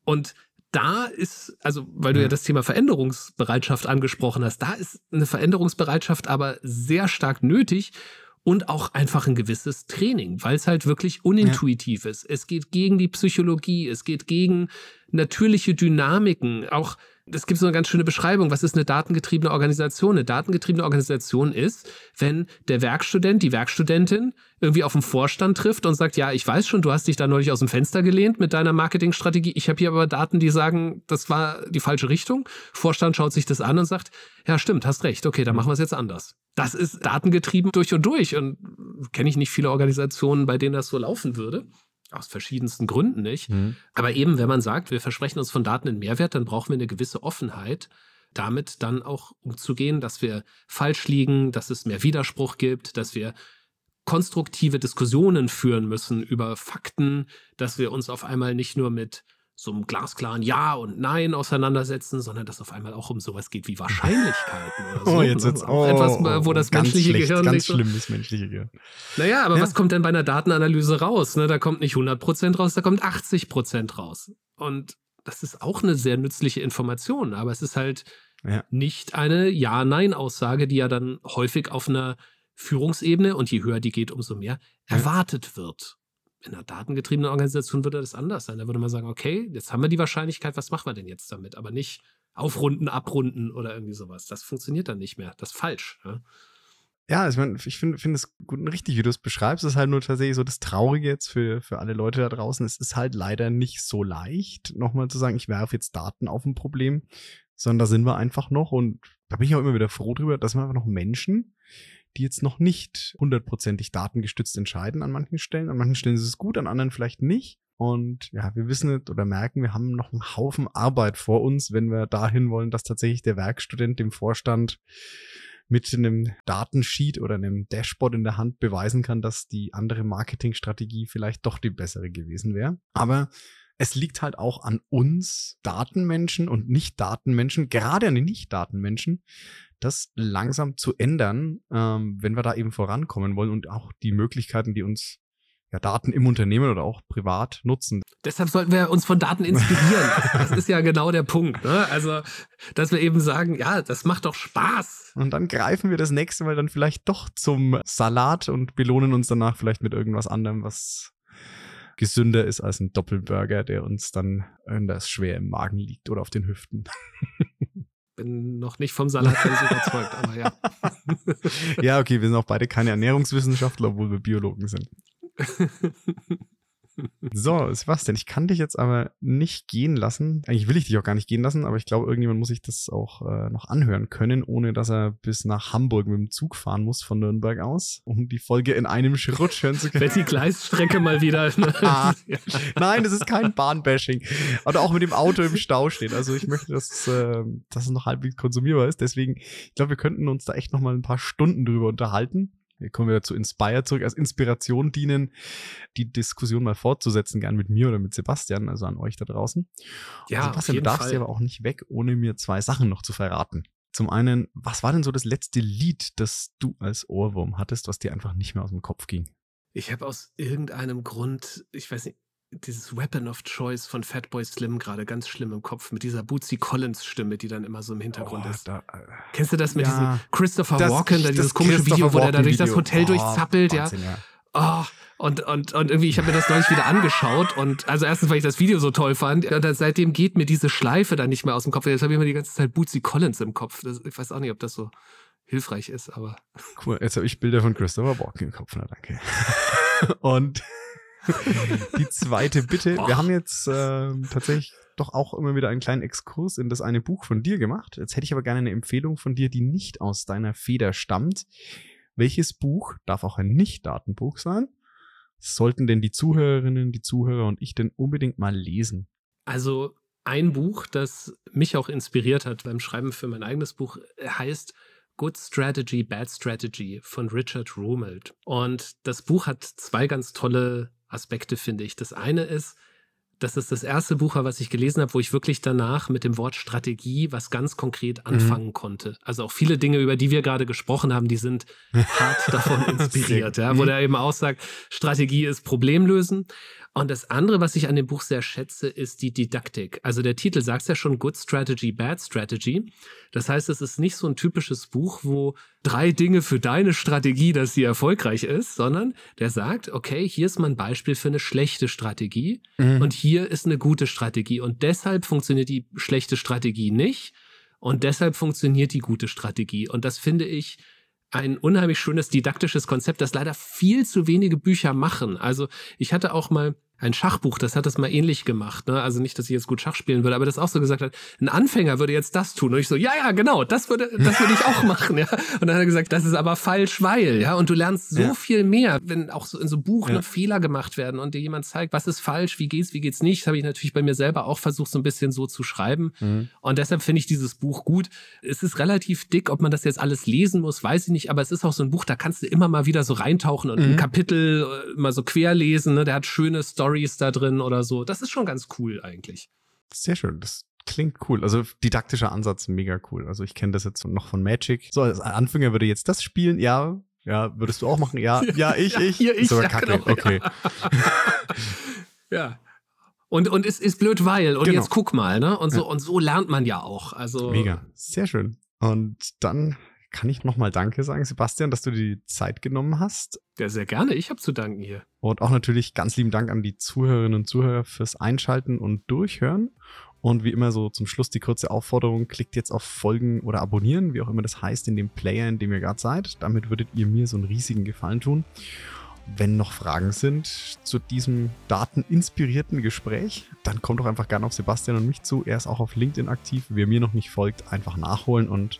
Und da ist, also, weil du ja das Thema Veränderungsbereitschaft angesprochen hast, da ist eine Veränderungsbereitschaft aber sehr stark nötig und auch einfach ein gewisses Training, weil es halt wirklich unintuitiv ja. ist. Es geht gegen die Psychologie, es geht gegen natürliche Dynamiken, auch es gibt so eine ganz schöne Beschreibung. Was ist eine datengetriebene Organisation? Eine datengetriebene Organisation ist, wenn der Werkstudent, die Werkstudentin irgendwie auf den Vorstand trifft und sagt, ja, ich weiß schon, du hast dich da neulich aus dem Fenster gelehnt mit deiner Marketingstrategie. Ich habe hier aber Daten, die sagen, das war die falsche Richtung. Vorstand schaut sich das an und sagt, ja, stimmt, hast recht. Okay, dann machen wir es jetzt anders. Das ist datengetrieben durch und durch und kenne ich nicht viele Organisationen, bei denen das so laufen würde aus verschiedensten Gründen nicht. Mhm. Aber eben, wenn man sagt, wir versprechen uns von Daten einen Mehrwert, dann brauchen wir eine gewisse Offenheit, damit dann auch umzugehen, dass wir falsch liegen, dass es mehr Widerspruch gibt, dass wir konstruktive Diskussionen führen müssen über Fakten, dass wir uns auf einmal nicht nur mit so einem glasklaren Ja und Nein auseinandersetzen, sondern dass auf einmal auch um sowas geht wie Wahrscheinlichkeiten oder [laughs] so. Oh, jetzt wird's, oh, etwas, wo das menschliche schlecht, Gehirn ganz nicht so, schlimm, das menschliche Gehirn. Naja, aber ja. was kommt denn bei einer Datenanalyse raus? Ne, da kommt nicht 100% raus, da kommt 80% raus. Und das ist auch eine sehr nützliche Information, aber es ist halt ja. nicht eine Ja-Nein-Aussage, die ja dann häufig auf einer Führungsebene und je höher die geht, umso mehr erwartet wird in einer datengetriebenen Organisation würde das anders sein. Da würde man sagen, okay, jetzt haben wir die Wahrscheinlichkeit, was machen wir denn jetzt damit? Aber nicht aufrunden, abrunden oder irgendwie sowas. Das funktioniert dann nicht mehr. Das ist falsch. Ja? Ja, ich meine, ich finde find es gut und richtig, wie du es beschreibst. Es ist halt nur tatsächlich so das Traurige jetzt für, für alle Leute da draußen. Es ist halt leider nicht so leicht, nochmal zu sagen, ich werfe jetzt Daten auf ein Problem, sondern da sind wir einfach noch und da bin ich auch immer wieder froh drüber, dass wir einfach noch Menschen, die jetzt noch nicht hundertprozentig datengestützt entscheiden an manchen Stellen. An manchen Stellen ist es gut, an anderen vielleicht nicht. Und ja, wir wissen oder merken, wir haben noch einen Haufen Arbeit vor uns, wenn wir dahin wollen, dass tatsächlich der Werkstudent dem Vorstand mit einem Datensheet oder einem Dashboard in der Hand beweisen kann, dass die andere Marketingstrategie vielleicht doch die bessere gewesen wäre. Aber es liegt halt auch an uns Datenmenschen und Nicht-Datenmenschen, gerade an den Nicht-Datenmenschen, das langsam zu ändern, ähm, wenn wir da eben vorankommen wollen und auch die Möglichkeiten, die uns ja, Daten im Unternehmen oder auch privat nutzen. Deshalb sollten wir uns von Daten inspirieren. [laughs] das ist ja genau der Punkt. Ne? Also, dass wir eben sagen, ja, das macht doch Spaß. Und dann greifen wir das nächste Mal dann vielleicht doch zum Salat und belohnen uns danach vielleicht mit irgendwas anderem, was gesünder ist als ein Doppelburger, der uns dann das schwer im Magen liegt oder auf den Hüften. [laughs] Bin noch nicht vom Salat ganz überzeugt, aber ja. [laughs] ja, okay, wir sind auch beide keine Ernährungswissenschaftler, obwohl wir Biologen sind. [laughs] So, Sebastian, ich kann dich jetzt aber nicht gehen lassen. Eigentlich will ich dich auch gar nicht gehen lassen, aber ich glaube, irgendjemand muss sich das auch äh, noch anhören können, ohne dass er bis nach Hamburg mit dem Zug fahren muss von Nürnberg aus, um die Folge in einem Rutsch hören zu können. Die Gleisstrecke mal wieder. [laughs] ah, nein, das ist kein Bahnbashing. Oder auch mit dem Auto im Stau steht. Also ich möchte, dass, äh, dass es noch halbwegs konsumierbar ist. Deswegen, ich glaube, wir könnten uns da echt noch mal ein paar Stunden drüber unterhalten. Wir kommen wieder zu Inspire zurück, als Inspiration dienen, die Diskussion mal fortzusetzen, gern mit mir oder mit Sebastian, also an euch da draußen. Ja, Und Sebastian, du darfst Fall. aber auch nicht weg, ohne mir zwei Sachen noch zu verraten. Zum einen, was war denn so das letzte Lied, das du als Ohrwurm hattest, was dir einfach nicht mehr aus dem Kopf ging? Ich habe aus irgendeinem Grund, ich weiß nicht, dieses Weapon of Choice von Fatboy Slim gerade ganz schlimm im Kopf mit dieser Bootsy Collins Stimme, die dann immer so im Hintergrund oh, ist. Da, äh, Kennst du das mit ja, diesem Christopher das, Walken, da dieses komische Video, wo der da durch das Hotel oh, durchzappelt, Wahnsinn, ja? ja. Oh, und, und, und irgendwie, ich habe mir das neulich wieder angeschaut und also erstens, weil ich das Video so toll fand, und seitdem geht mir diese Schleife dann nicht mehr aus dem Kopf. Jetzt habe ich immer die ganze Zeit Bootsy Collins im Kopf. Das, ich weiß auch nicht, ob das so hilfreich ist, aber. Cool, jetzt habe ich Bilder von Christopher Walken im Kopf, na danke. und [laughs] die zweite Bitte. Wir haben jetzt äh, tatsächlich doch auch immer wieder einen kleinen Exkurs in das eine Buch von dir gemacht. Jetzt hätte ich aber gerne eine Empfehlung von dir, die nicht aus deiner Feder stammt. Welches Buch darf auch ein Nicht-Datenbuch sein? Sollten denn die Zuhörerinnen, die Zuhörer und ich denn unbedingt mal lesen? Also ein Buch, das mich auch inspiriert hat beim Schreiben für mein eigenes Buch, heißt Good Strategy, Bad Strategy von Richard Rumelt. Und das Buch hat zwei ganz tolle Aspekte, finde ich. Das eine ist, dass es das erste Buch was ich gelesen habe, wo ich wirklich danach mit dem Wort Strategie was ganz konkret mhm. anfangen mhm. konnte. Also auch viele Dinge, über die wir gerade gesprochen haben, die sind hart [laughs] davon inspiriert, ja, wo der eben auch sagt, Strategie ist Problemlösen. Und das andere, was ich an dem Buch sehr schätze, ist die Didaktik. Also der Titel sagt ja schon Good Strategy, Bad Strategy. Das heißt, es ist nicht so ein typisches Buch, wo drei Dinge für deine Strategie, dass sie erfolgreich ist, sondern der sagt, okay, hier ist mal ein Beispiel für eine schlechte Strategie mhm. und hier ist eine gute Strategie. Und deshalb funktioniert die schlechte Strategie nicht und deshalb funktioniert die gute Strategie. Und das finde ich ein unheimlich schönes didaktisches Konzept, das leider viel zu wenige Bücher machen. Also ich hatte auch mal ein Schachbuch, das hat das mal ähnlich gemacht. Ne? Also nicht, dass ich jetzt gut Schach spielen würde, aber das auch so gesagt hat, ein Anfänger würde jetzt das tun. Und ich so, ja, ja, genau, das würde, das würde ich auch [laughs] machen. Ja? Und dann hat er gesagt, das ist aber falsch, weil, ja. Und du lernst so ja. viel mehr, wenn auch so in so Buch ja. Fehler gemacht werden und dir jemand zeigt, was ist falsch, wie geht's, wie geht's nicht. Das habe ich natürlich bei mir selber auch versucht, so ein bisschen so zu schreiben. Mhm. Und deshalb finde ich dieses Buch gut. Es ist relativ dick, ob man das jetzt alles lesen muss, weiß ich nicht, aber es ist auch so ein Buch, da kannst du immer mal wieder so reintauchen und mhm. ein Kapitel äh, mal so quer lesen. Ne? Der hat schöne Stories Stories da drin oder so. Das ist schon ganz cool eigentlich. Sehr schön. Das klingt cool. Also didaktischer Ansatz, mega cool. Also ich kenne das jetzt noch von Magic. So, als Anfänger würde jetzt das spielen, ja. Ja, würdest du auch machen? Ja, [laughs] ja, ich, ja, ich. Hier, ich. Sogar ja, kacke, genau, okay. [laughs] ja. Und, und es ist blöd, weil, und genau. jetzt guck mal, ne? Und so, ja. und so lernt man ja auch. Also. Mega. Sehr schön. Und dann kann ich nochmal Danke sagen, Sebastian, dass du dir die Zeit genommen hast. Ja, sehr gerne. Ich habe zu danken hier. Und auch natürlich ganz lieben Dank an die Zuhörerinnen und Zuhörer fürs Einschalten und Durchhören. Und wie immer so zum Schluss die kurze Aufforderung, klickt jetzt auf Folgen oder abonnieren, wie auch immer das heißt, in dem Player, in dem ihr gerade seid. Damit würdet ihr mir so einen riesigen Gefallen tun. Wenn noch Fragen sind zu diesem dateninspirierten Gespräch, dann kommt doch einfach gerne auf Sebastian und mich zu. Er ist auch auf LinkedIn aktiv. Wer mir noch nicht folgt, einfach nachholen und